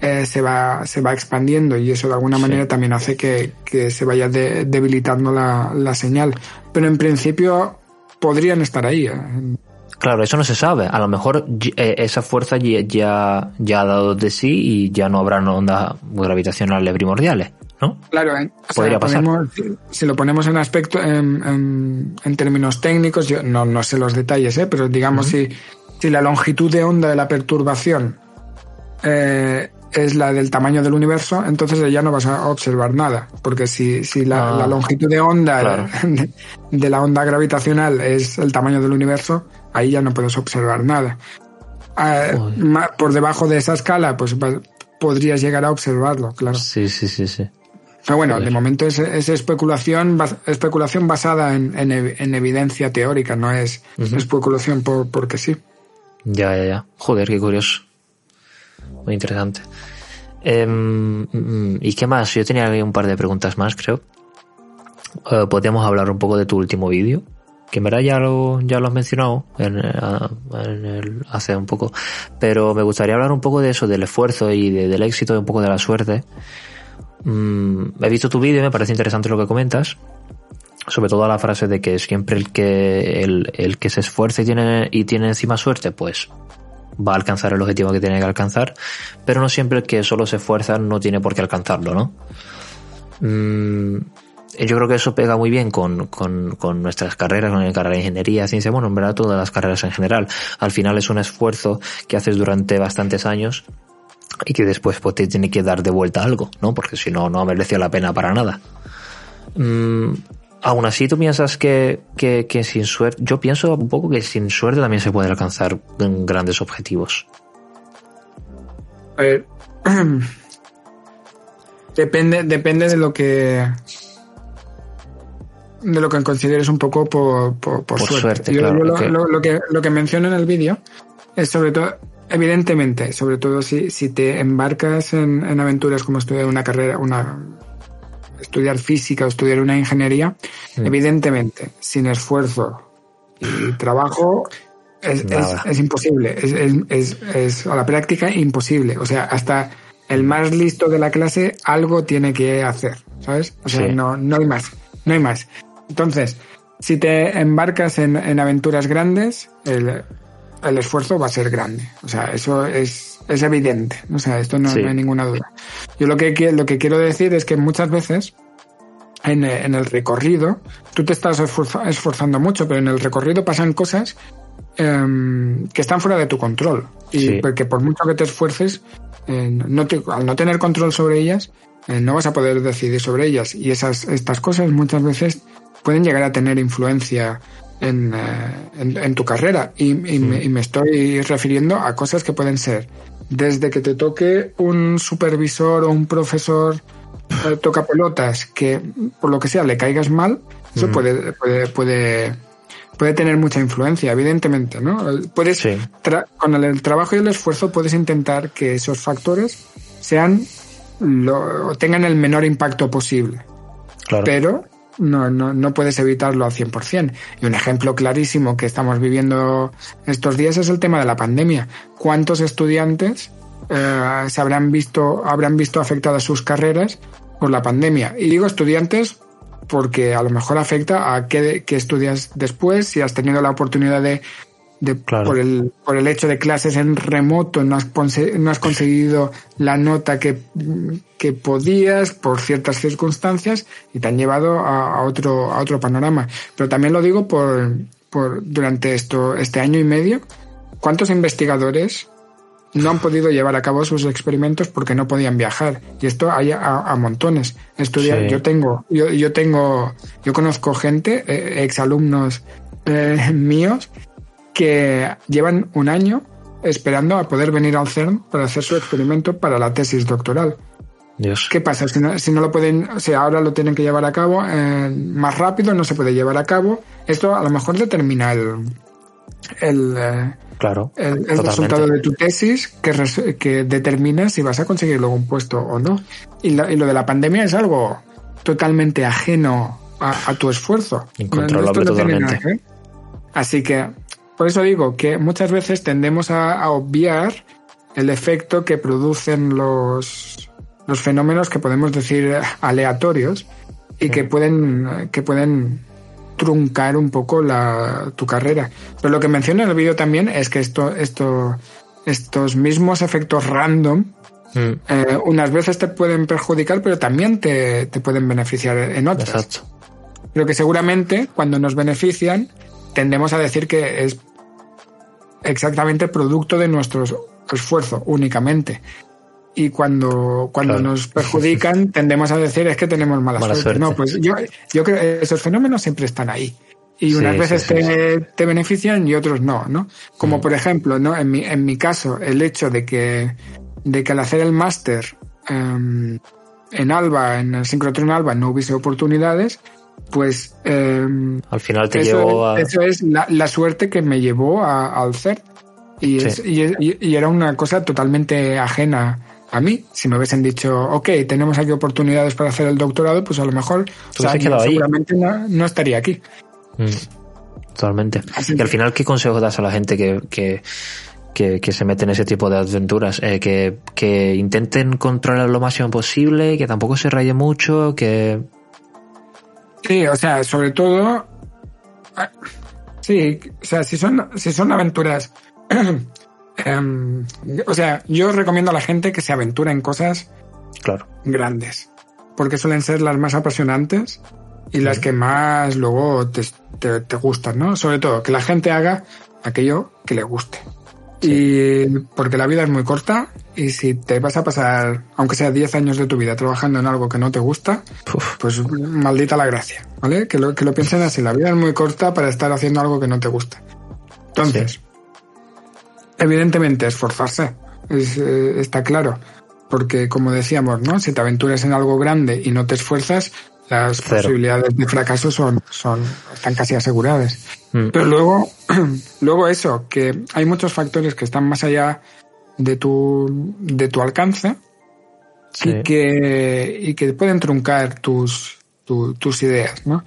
eh, se, va, se va expandiendo y eso de alguna manera también hace que, que se vaya debilitando la, la, señal. Pero en principio podrían estar ahí. ¿eh? Claro, eso no se sabe. A lo mejor eh, esa fuerza ya, ya ha dado de sí y ya no habrá ondas gravitacionales primordiales. ¿No? Claro, ¿eh? Podría pasar. si, lo ponemos en aspecto, en, en, términos técnicos, yo no, no, sé los detalles, ¿eh? pero digamos si, si la longitud de onda de la perturbación eh, es la del tamaño del universo, entonces ya no vas a observar nada, porque si, si la, ah. longitud de onda de, la onda gravitacional es el tamaño del universo, ahí ya no puedes observar nada. por debajo de esa escala, pues podrías llegar a observarlo, claro. Sí, sí, sí, sí. Pero bueno, de momento es, especulación, especulación basada en, en, evidencia teórica, no es especulación por, porque sí. Ya, ya, ya. Joder, qué curioso. Muy interesante. Em, mm, ¿Y qué más? Yo tenía un par de preguntas más, creo. Eh, podríamos hablar un poco de tu último vídeo, que en verdad ya lo, ya lo has mencionado en, eh, hace un poco, pero me gustaría hablar un poco de eso, del esfuerzo y del éxito y un poco de la suerte. Mm, he visto tu vídeo me parece interesante lo que comentas. Sobre todo la frase de que siempre el que, el, que se esfuerce y tiene, y tiene encima suerte, pues va a alcanzar el objetivo que tiene que alcanzar, pero no siempre el que solo se esfuerza no tiene por qué alcanzarlo, ¿no? Mm, yo creo que eso pega muy bien con, con, con, nuestras carreras, con la carrera de ingeniería, ciencia, bueno, en verdad todas las carreras en general. Al final es un esfuerzo que haces durante bastantes años y que después pues, te tiene que dar de vuelta algo, ¿no? Porque si no, no ha merecido la pena para nada. Mm, aún así, tú piensas que, que, que, sin suerte, yo pienso un poco que sin suerte también se puede alcanzar grandes objetivos. A ver, depende, depende de lo que de lo que consideres un poco por, por, suerte. lo, que, lo que menciono en el vídeo es sobre todo Evidentemente, sobre todo si, si te embarcas en, en, aventuras como estudiar una carrera, una estudiar física o estudiar una ingeniería, evidentemente, sin esfuerzo y trabajo, es, es, imposible. Es, es, a la práctica imposible. O sea, hasta el más listo de la clase algo tiene que hacer, ¿sabes? O sea, no, no hay más, no hay más. Entonces, si te embarcas en, en aventuras grandes, el, el esfuerzo va a ser grande. O sea, eso es, es evidente. O sea, esto no, hay ninguna duda. Yo lo que, lo que quiero decir es que muchas veces en, en el recorrido, tú te estás esforzando mucho, pero en el recorrido pasan cosas em, que están fuera de tu control. Y porque por mucho que te esfuerces, eh, no al no tener control sobre ellas, eh, no vas a poder decidir sobre ellas. Y esas, estas cosas muchas veces pueden llegar a tener influencia en, eh, en, tu carrera. Y, me, estoy refiriendo a cosas que pueden ser desde que te toque un supervisor o un profesor eh, toca pelotas que por lo que sea le caigas mal, eso puede, puede, puede, puede tener mucha influencia, evidentemente, ¿no? Puedes, con el, trabajo y el esfuerzo puedes intentar que esos factores sean lo, tengan el menor impacto posible. Claro. Pero no, no, no puedes evitarlo al 100%. Y un ejemplo clarísimo que estamos viviendo estos días es el tema de la pandemia. ¿Cuántos estudiantes eh, se habrán visto, habrán visto afectadas sus carreras por la pandemia? Y digo estudiantes porque a lo mejor afecta a qué, qué estudias después, si has tenido la oportunidad de, de Claro. por, el, por el hecho de clases en remoto, no has, conse- no has conseguido la nota que, que podías por ciertas circunstancias y te han llevado a, a otro, a otro panorama. Pero también lo digo por, por durante esto, este año y medio, ¿cuántos investigadores no han podido llevar a cabo sus experimentos porque no podían viajar. Y esto hay a, a montones. Estudiar, Sí. yo tengo, yo, yo tengo, yo conozco gente, eh, exalumnos eh, míos, que llevan un año esperando a poder venir al CERN para hacer su experimento para la tesis doctoral. Dios. ¿Qué pasa? Si no, si no lo pueden, o sea, ahora lo tienen que llevar a cabo eh, más rápido, no se puede llevar a cabo. Esto a lo mejor determina el, el, eh, Claro. el, resultado de tu tesis que, res- que determina si vas a conseguir luego un puesto o no. Y, la- y lo de la pandemia es algo totalmente ajeno a, a tu esfuerzo. Incontrolable no totalmente. nada. Así que, por eso digo que muchas veces tendemos a, a obviar el efecto que producen los, los fenómenos que podemos decir aleatorios y que pueden, que pueden truncar un poco la, tu carrera. Pero lo que menciono en el vídeo también es que esto, esto, estos mismos efectos random Mm, eh, unas veces te pueden perjudicar, pero también te, te pueden beneficiar en otras. exacto. Pero que seguramente cuando nos benefician tendemos a decir que es exactamente producto de nuestro esfuerzo únicamente. Y cuando, cuando Claro. nos perjudican tendemos a decir es que tenemos mala, Mala suerte. suerte. No, pues yo, yo creo que esos fenómenos siempre están ahí. Y unas sí, veces sí, te, te benefician y otros no, ¿no? Como Mm. por ejemplo, ¿no? En mi, en mi caso, el hecho de que, de que al hacer el máster em, en Alba, en el sincrotrón Alba, no hubiese oportunidades, pues em, Al final te eso, llevó a. eso es la, la suerte que me llevó a- al CERN. Y, es- Sí. y, y- y era una cosa totalmente ajena a mí. Si me hubiesen dicho, ok, tenemos aquí oportunidades para hacer el doctorado, pues a lo mejor o sea, seguramente no, no estaría aquí. Mm, Totalmente. Así Y al final, ¿qué consejo das a la gente que, que, que, que se mete en ese tipo de aventuras? Eh, que, que intenten controlar lo máximo posible, que tampoco se raye mucho, que... Sí, o sea, sobre todo, ah, sí, o sea, si son, si son aventuras, em, o sea, yo recomiendo a la gente que se aventura en cosas Claro, grandes, porque suelen ser las más apasionantes y las que más luego te, te, te gustan, ¿no? Sobre todo, que la gente haga aquello que le guste. Y porque la vida es muy corta y si te vas a pasar, aunque sea 10 años de tu vida trabajando en algo que no te gusta, pues maldita la gracia, ¿vale? Que lo, que lo piensen así, la vida es muy corta para estar haciendo algo que no te gusta. Entonces, evidentemente esforzarse, es, eh, está claro, porque como decíamos, ¿no? Si te aventuras en algo grande y no te esfuerzas, las Cero. posibilidades de fracaso son, son, están casi aseguradas. mm, Pero luego, luego eso, que hay muchos factores que están más allá de tu, de tu alcance sí. y que, y que pueden truncar tus, tu- tus ideas, ¿no?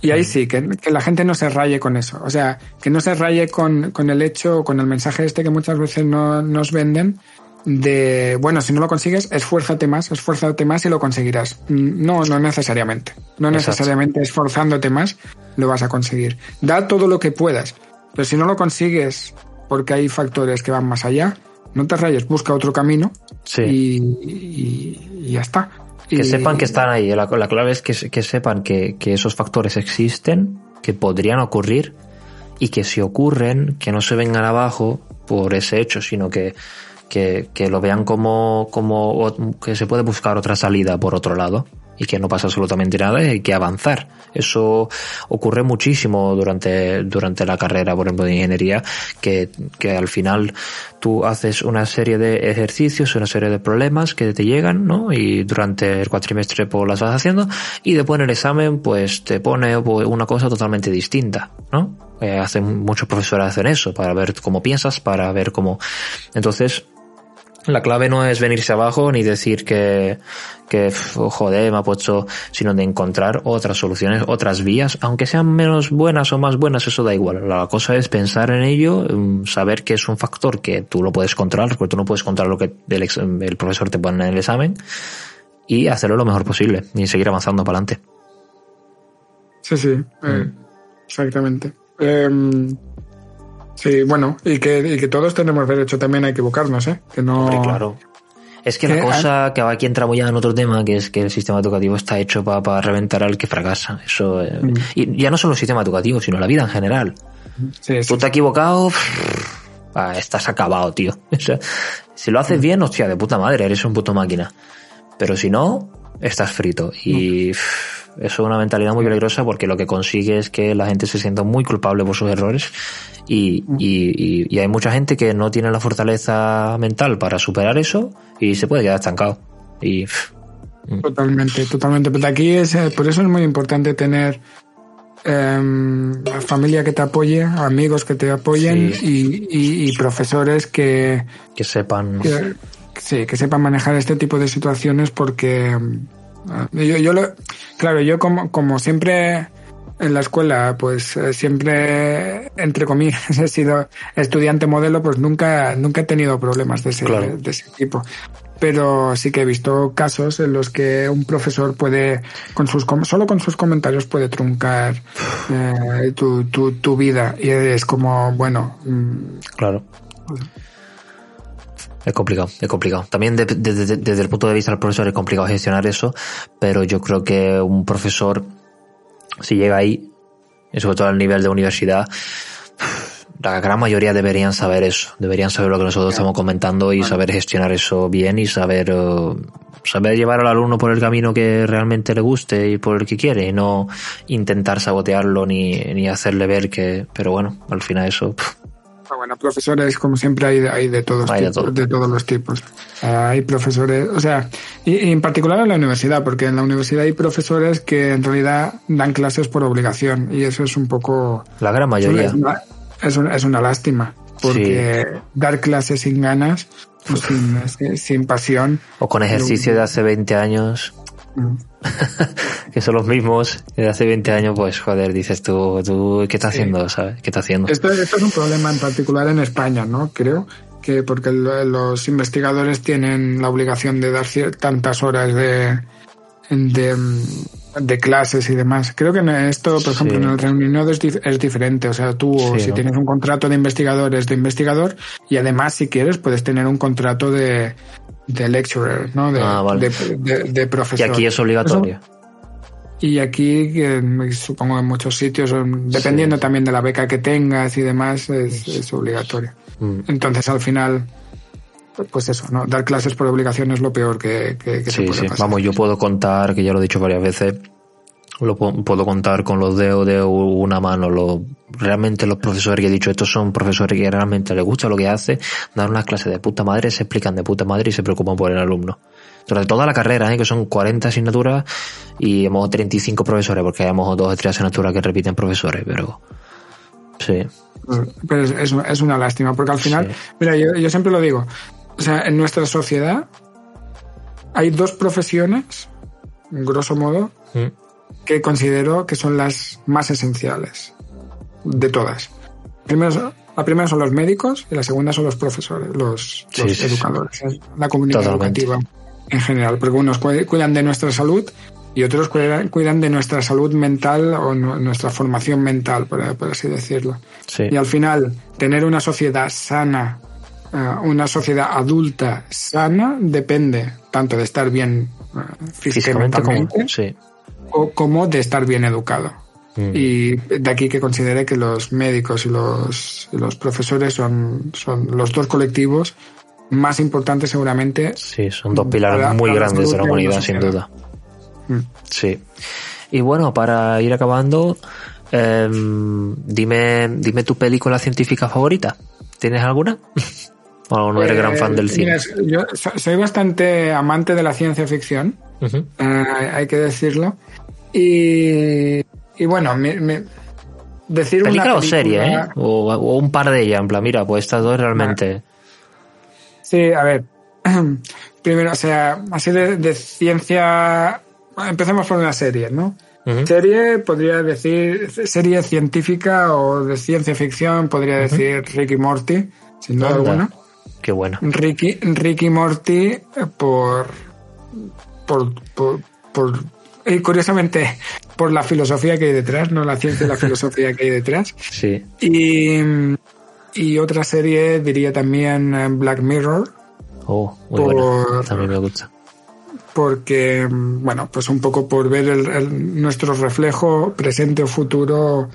Y ahí sí, que, que la gente no se raye con eso. O sea, que no se raye con, con el hecho, con el mensaje este que muchas veces no, nos venden de, bueno, si no lo consigues, esfuérzate más, esfuérzate más y lo conseguirás. No, no necesariamente. No Exacto. necesariamente esforzándote más lo vas a conseguir. Da todo lo que puedas. Pero si no lo consigues porque hay factores que van más allá, no te rayes, busca otro camino sí. y, y- y ya está. Que sepan que están ahí. La, la clave es que, se- que sepan que, que esos factores existen, que podrían ocurrir y que si ocurren, que no se vengan abajo por ese hecho, sino que, que, lo vean como, como que se puede buscar otra salida por otro lado y que no pasa absolutamente nada y hay que avanzar. Eso ocurre muchísimo durante, durante la carrera, por ejemplo, de ingeniería, que, que al final tú haces una serie de ejercicios, una serie de problemas que te llegan, ¿no? Y durante el cuatrimestre pues las vas haciendo y después en el examen pues te pone pues, una cosa totalmente distinta, ¿no? Eh, hacen, muchos profesores hacen eso para ver cómo piensas, para ver cómo... Entonces, La clave no es venirse abajo ni decir que, que joder, me ha puesto, sino de encontrar otras soluciones, otras vías, aunque sean menos buenas o más buenas, eso da igual. La cosa es pensar en ello, mm, saber que es un factor que tú lo puedes controlar, porque tú no puedes controlar lo que el, el profesor te pone en el examen, y hacerlo lo mejor posible y seguir avanzando para adelante. Sí, sí, eh, mm. exactamente. Em, Sí, bueno, y que, y que todos tenemos derecho también a equivocarnos, ¿eh? Que no... claro. Es que la cosa, que aquí entramos ya en otro tema, que es que el sistema educativo está hecho para reventar al que fracasa. Eso, eh, mm. Y ya no solo el sistema educativo, sino la vida en general. Sí, Tú te has equivocado, ah, estás acabado, tío. si lo haces mm. bien, hostia, de puta madre, eres un puto máquina. Pero si no, estás frito. Y... Mm. Eso es una mentalidad muy peligrosa porque lo que consigue es que la gente se sienta muy culpable por sus errores y, y, y, hay mucha gente que no tiene la fortaleza mental para superar eso y se puede quedar estancado. Y, mm. Totalmente, totalmente. Pero aquí es, eh, por eso es muy importante tener eh, familia que te apoye, amigos que te apoyen y, y, profesores que... Que sepan... sí, que sepan manejar este tipo de situaciones porque yo, yo lo, claro, yo como, como siempre en la escuela, pues eh, siempre, entre comillas, he sido estudiante modelo, pues nunca, nunca he tenido problemas de ese, de ese tipo. Pero sí que he visto casos en los que un profesor puede, con sus, solo con sus comentarios puede truncar eh, tu, tu, tu, vida. Y es como, bueno. Mm, claro. Es complicado, es complicado. También desde el punto de vista del profesor es complicado gestionar eso, pero yo creo que un profesor, si llega ahí, y sobre todo al nivel de universidad, la gran mayoría deberían saber eso, deberían saber lo que nosotros estamos comentando y saber gestionar eso bien y saber, eh, saber llevar al alumno por el camino que realmente le guste y por el que quiere y no intentar sabotearlo ni, ni hacerle ver que, pero bueno, al final eso, Ah, bueno, profesores, como siempre, hay, hay de todos de, todos los tipos. hay profesores, o sea, y, en particular en la universidad, porque en la universidad hay profesores que en realidad dan clases por obligación y eso es un poco... La gran mayoría. Es una, es una, lástima, porque dar clases sin ganas, pues sin, sin, pasión. O con ejercicio de hace 20 años. que son los mismos de hace 20 años, pues joder, dices tú, tú ¿qué está haciendo? ¿Sabes? ¿Qué está haciendo? Esto, esto es un problema en particular en España, ¿no? Creo que porque los investigadores tienen la obligación de dar tantas horas de, de, de, clases y demás. Creo que en esto, por ejemplo, en el Reino Unido es, es, diferente. O sea, tú si tienes un contrato de investigador es de investigador y además si quieres puedes tener un contrato de, de lecturer, ¿no? De, ah, de, profesor. Y aquí es obligatorio. Y aquí, supongo en muchos sitios, dependiendo también de la beca que tengas y demás, es, obligatorio. Mm. Entonces, al final, pues eso, ¿no? Dar clases por obligación es lo peor que, que, sí, sí. Vamos, yo puedo contar, que ya lo he dicho varias veces, lo puedo contar con los dedos de una mano. Lo, realmente los profesores que he dicho, estos son profesores que realmente les gusta lo que hace, dar unas clases de puta madre, se explican de puta madre y se preocupan por el alumno. Durante toda la carrera, ¿eh? que son 40 asignaturas y hemos 35 profesores, porque hayamos dos o tres asignaturas que repiten profesores, pero sí. Pero es, es una lástima, porque al final, mira, yo, yo siempre lo digo, o sea, en nuestra sociedad hay dos profesiones, grosso modo, mm que considero que son las más esenciales de todas. Primero, la primera son los médicos y la segunda son los profesores, los, educadores, la comunidad educativa en general, porque unos cuidan de nuestra salud y otros cuidan, de nuestra salud mental o nuestra formación mental, por, así decirlo. Y al final, tener una sociedad sana, eh, una sociedad adulta sana, depende tanto de estar bien físicamente, como, sí o como de estar bien educado. Mm. Y de aquí que considere que los médicos y los, los profesores son, son los dos colectivos más importantes seguramente. Sí, son dos pilares muy grandes de la humanidad, sin duda. Mm. Sí. Y bueno, para ir acabando, em, dime, dime tu película científica favorita. ¿Tienes alguna? ¿O no eres gran fan del cine? yo soy bastante amante de la ciencia ficción, eh, hay que decirlo. Y, y bueno, me, decir ¿Película una o serie, ¿eh? O, un par de ellas, en plan, mira, pues estas dos realmente... Sí, a ver, primero, o sea, así de, de ciencia. Empecemos por una serie, ¿no? Serie, podría decir, serie científica o de ciencia ficción, podría decir Ricky Morty, sin duda Anda. alguna. Qué bueno. Ricky, Ricky Morty eh, por, por, por, por- y curiosamente, por la filosofía que hay detrás, no la ciencia y la filosofía que hay detrás. Sí. Y, y otra serie diría también eh, Black Mirror, Oh, muy Por-. También me gusta. porque, mm, bueno, pues un poco por ver el- el- nuestro reflejo presente o futuro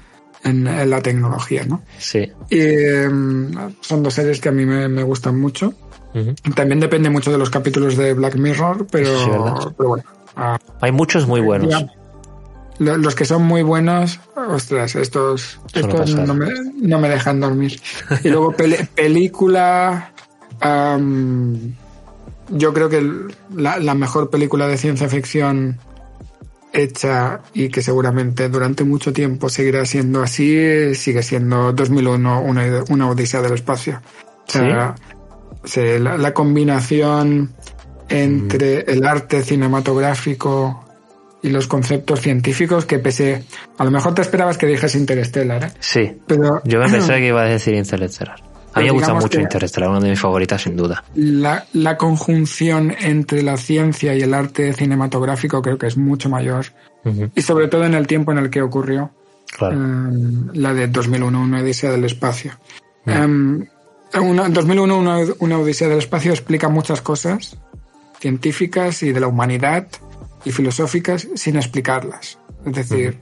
en, en la tecnología, ¿no? Sí. Y mm, son dos series que a mí me, me gustan mucho. También depende mucho de los capítulos de Black Mirror, pero, Sí, pero bueno. ah, Hay muchos muy buenos. ya. Los que son muy buenos, ostras, estos, estos no me, no me dejan dormir. Y luego película, yo creo que la mejor película de ciencia ficción hecha y que seguramente durante mucho tiempo seguirá siendo así, sigue siendo 2001, una, una odisea del espacio. O sea, sí, la, la combinación entre el arte cinematográfico y los conceptos científicos que pese a lo mejor te esperabas que dijes Interstellar, ¿eh? Sí. pero Yo me pensé que iba a decir Interestelar. A mí me gusta mucho Interestelar, una de mis favoritas sin duda. la, la conjunción entre la ciencia y el arte cinematográfico creo que es mucho mayor y sobre todo en el tiempo en el que ocurrió Claro. eh, la de 2001, una odisea del espacio. Eh, una- 2001, una, una odisea del espacio explica muchas cosas científicas y de la humanidad y filosóficas sin explicarlas. Es decir,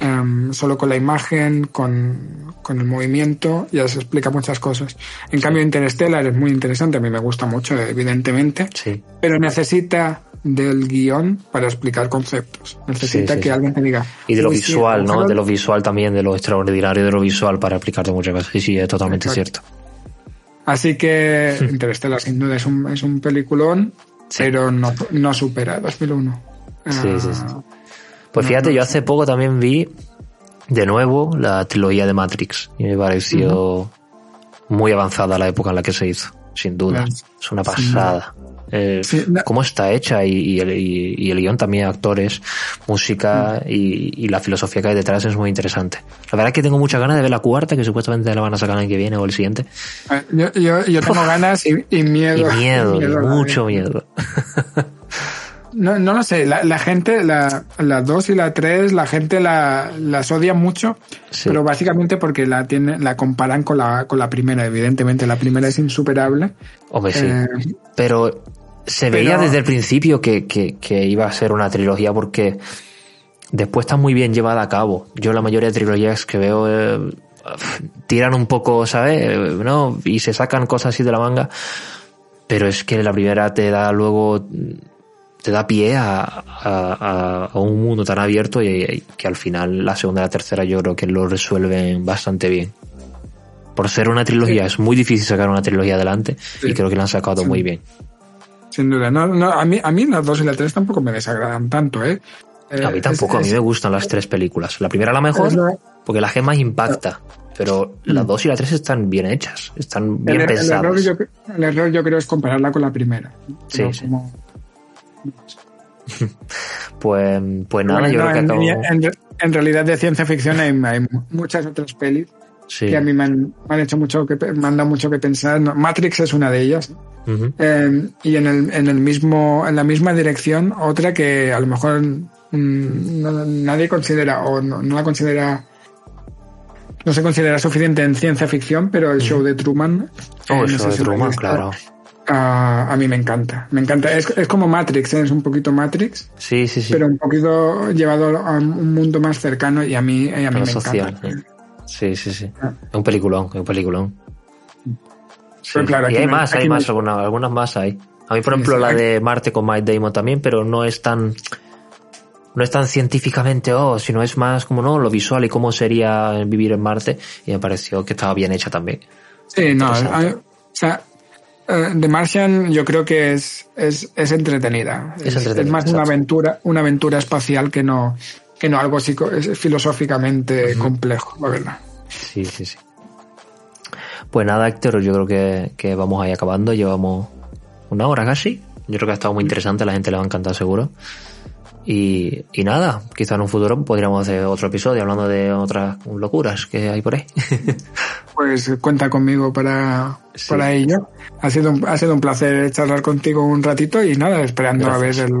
em, solo con la imagen, con, con el movimiento, ya se explica muchas cosas. En cambio, Interstellar es muy interesante, a mí me gusta mucho, evidentemente, Sí. pero necesita del guion para explicar conceptos. Necesita Sí, que alguien te diga. Y de lo "Uy, sí, visual, ¿no? De lo visual también, de lo extraordinario de lo visual para explicarte muchas cosas. Sí, sí, es totalmente Exacto. cierto. Así que Interstellar sin duda es un, es un peliculón, pero no, no supera 2001. Sí, Ah, sí, sí. Pues fíjate, yo hace poco también vi de nuevo la trilogía de Matrix y me pareció muy avanzada la época en la que se hizo, sin duda. Claro. Es una pasada. Eh, Sí, no- cómo está hecha y, y el, y- y el guion también, actores, música Mm. y, y la filosofía que hay detrás es muy interesante. La verdad es que tengo muchas ganas de ver la cuarta, que supuestamente la van a sacar el año que viene o el siguiente. Eh, Yo, yo, yo tengo ganas y, miedo. Y miedo, la mucho miedo. No, no lo sé, la, la gente, la, la 2 y la 3, la gente la, las odia mucho, Sí. pero básicamente porque la tiene, la comparan con la, con la primera, evidentemente. La primera es insuperable. Hombre, sí. Eh, Pero se Pero- veía desde el principio que, que, que iba a ser una trilogía porque después está muy bien llevada a cabo. Yo la mayoría de trilogías que veo eh, tiran un poco, ¿sabes? Eh, ¿No? Y se sacan cosas así de la manga. Pero es que la primera te da luego te da pie a, a, a- un mundo tan abierto y, y que al final la segunda y la tercera yo creo que lo resuelven bastante bien. Por ser una trilogía es muy difícil sacar una trilogía adelante y creo que la han sacado muy bien. sin duda. No, no, a, mí, a mí las 2 y la 3 tampoco me desagradan tanto, ¿eh? Eh, A mí tampoco, es- a mí me gustan las tres películas. La primera la mejor, la- porque la más impacta, pero las dos y la tres están bien hechas, están bien el, er- el pensadas. error yo, el error yo creo es compararla con la primera. Sí, sí. como- Pues, pues nada, Bueno, yo no, creo que en, acabo... en- en realidad de ciencia ficción hay, hay muchas otras pelis Sí. que a mí me han, me han hecho mucho que me han dado mucho que pensar. Matrix es una de ellas. Eh, y en el, en el mismo, en la misma dirección, otra que a lo mejor mm, no- nadie considera o no, no la considera no se considera suficiente en ciencia ficción, pero el show de Truman. Oh, eh, el no show de Truman, claro. A, a mí me encanta, me encanta. Es, es como Matrix, ¿eh? es un poquito Matrix, Sí, sí, sí. pero un poquito llevado a un mundo más cercano y a mí, a mí me social. encanta. Sí, sí, sí. Ah. Es un peliculón, es un peliculón. Sí. Pero claro, y hay no- más, hay no- más, algunas, algunas más hay. A mí, por ejemplo, sí, la de Marte con Mike Damon también, pero no es tan no es tan científicamente, oh, sino es más como no, lo visual y cómo sería vivir en Marte, y me pareció que estaba bien hecha también. Sí, no, a- o sea, eh, The Martian yo creo que es, es, es entretenida. Es entretenida, más una aventura, una aventura espacial que no, que no algo psico, filosóficamente complejo, la verdad. Sí, sí, sí. Pues nada, Héctor, yo creo que, que vamos ahí acabando. Llevamos una hora casi. Yo creo que ha estado muy interesante, la gente le va a encantar seguro. Y, y nada, quizá en un futuro podríamos hacer otro episodio hablando de otras locuras que hay por ahí. pues cuenta conmigo para, para ello. Ha sido, un, ha sido un placer charlar contigo un ratito y nada, esperando a ver el,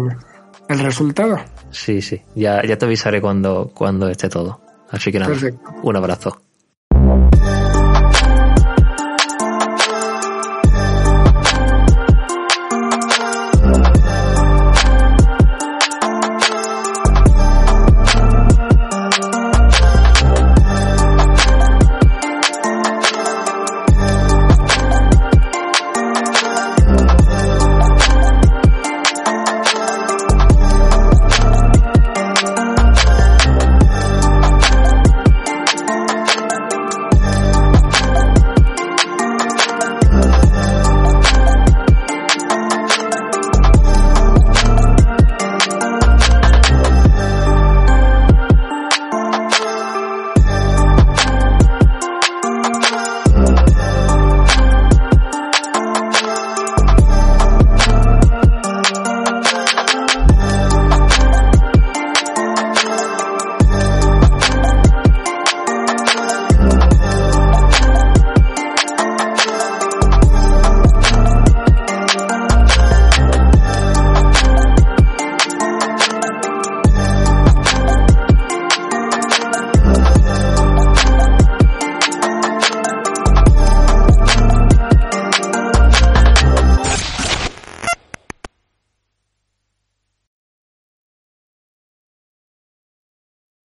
el, resultado. Sí, sí, ya, ya te avisaré cuando, cuando esté todo. Así que nada, Perfecto. un abrazo.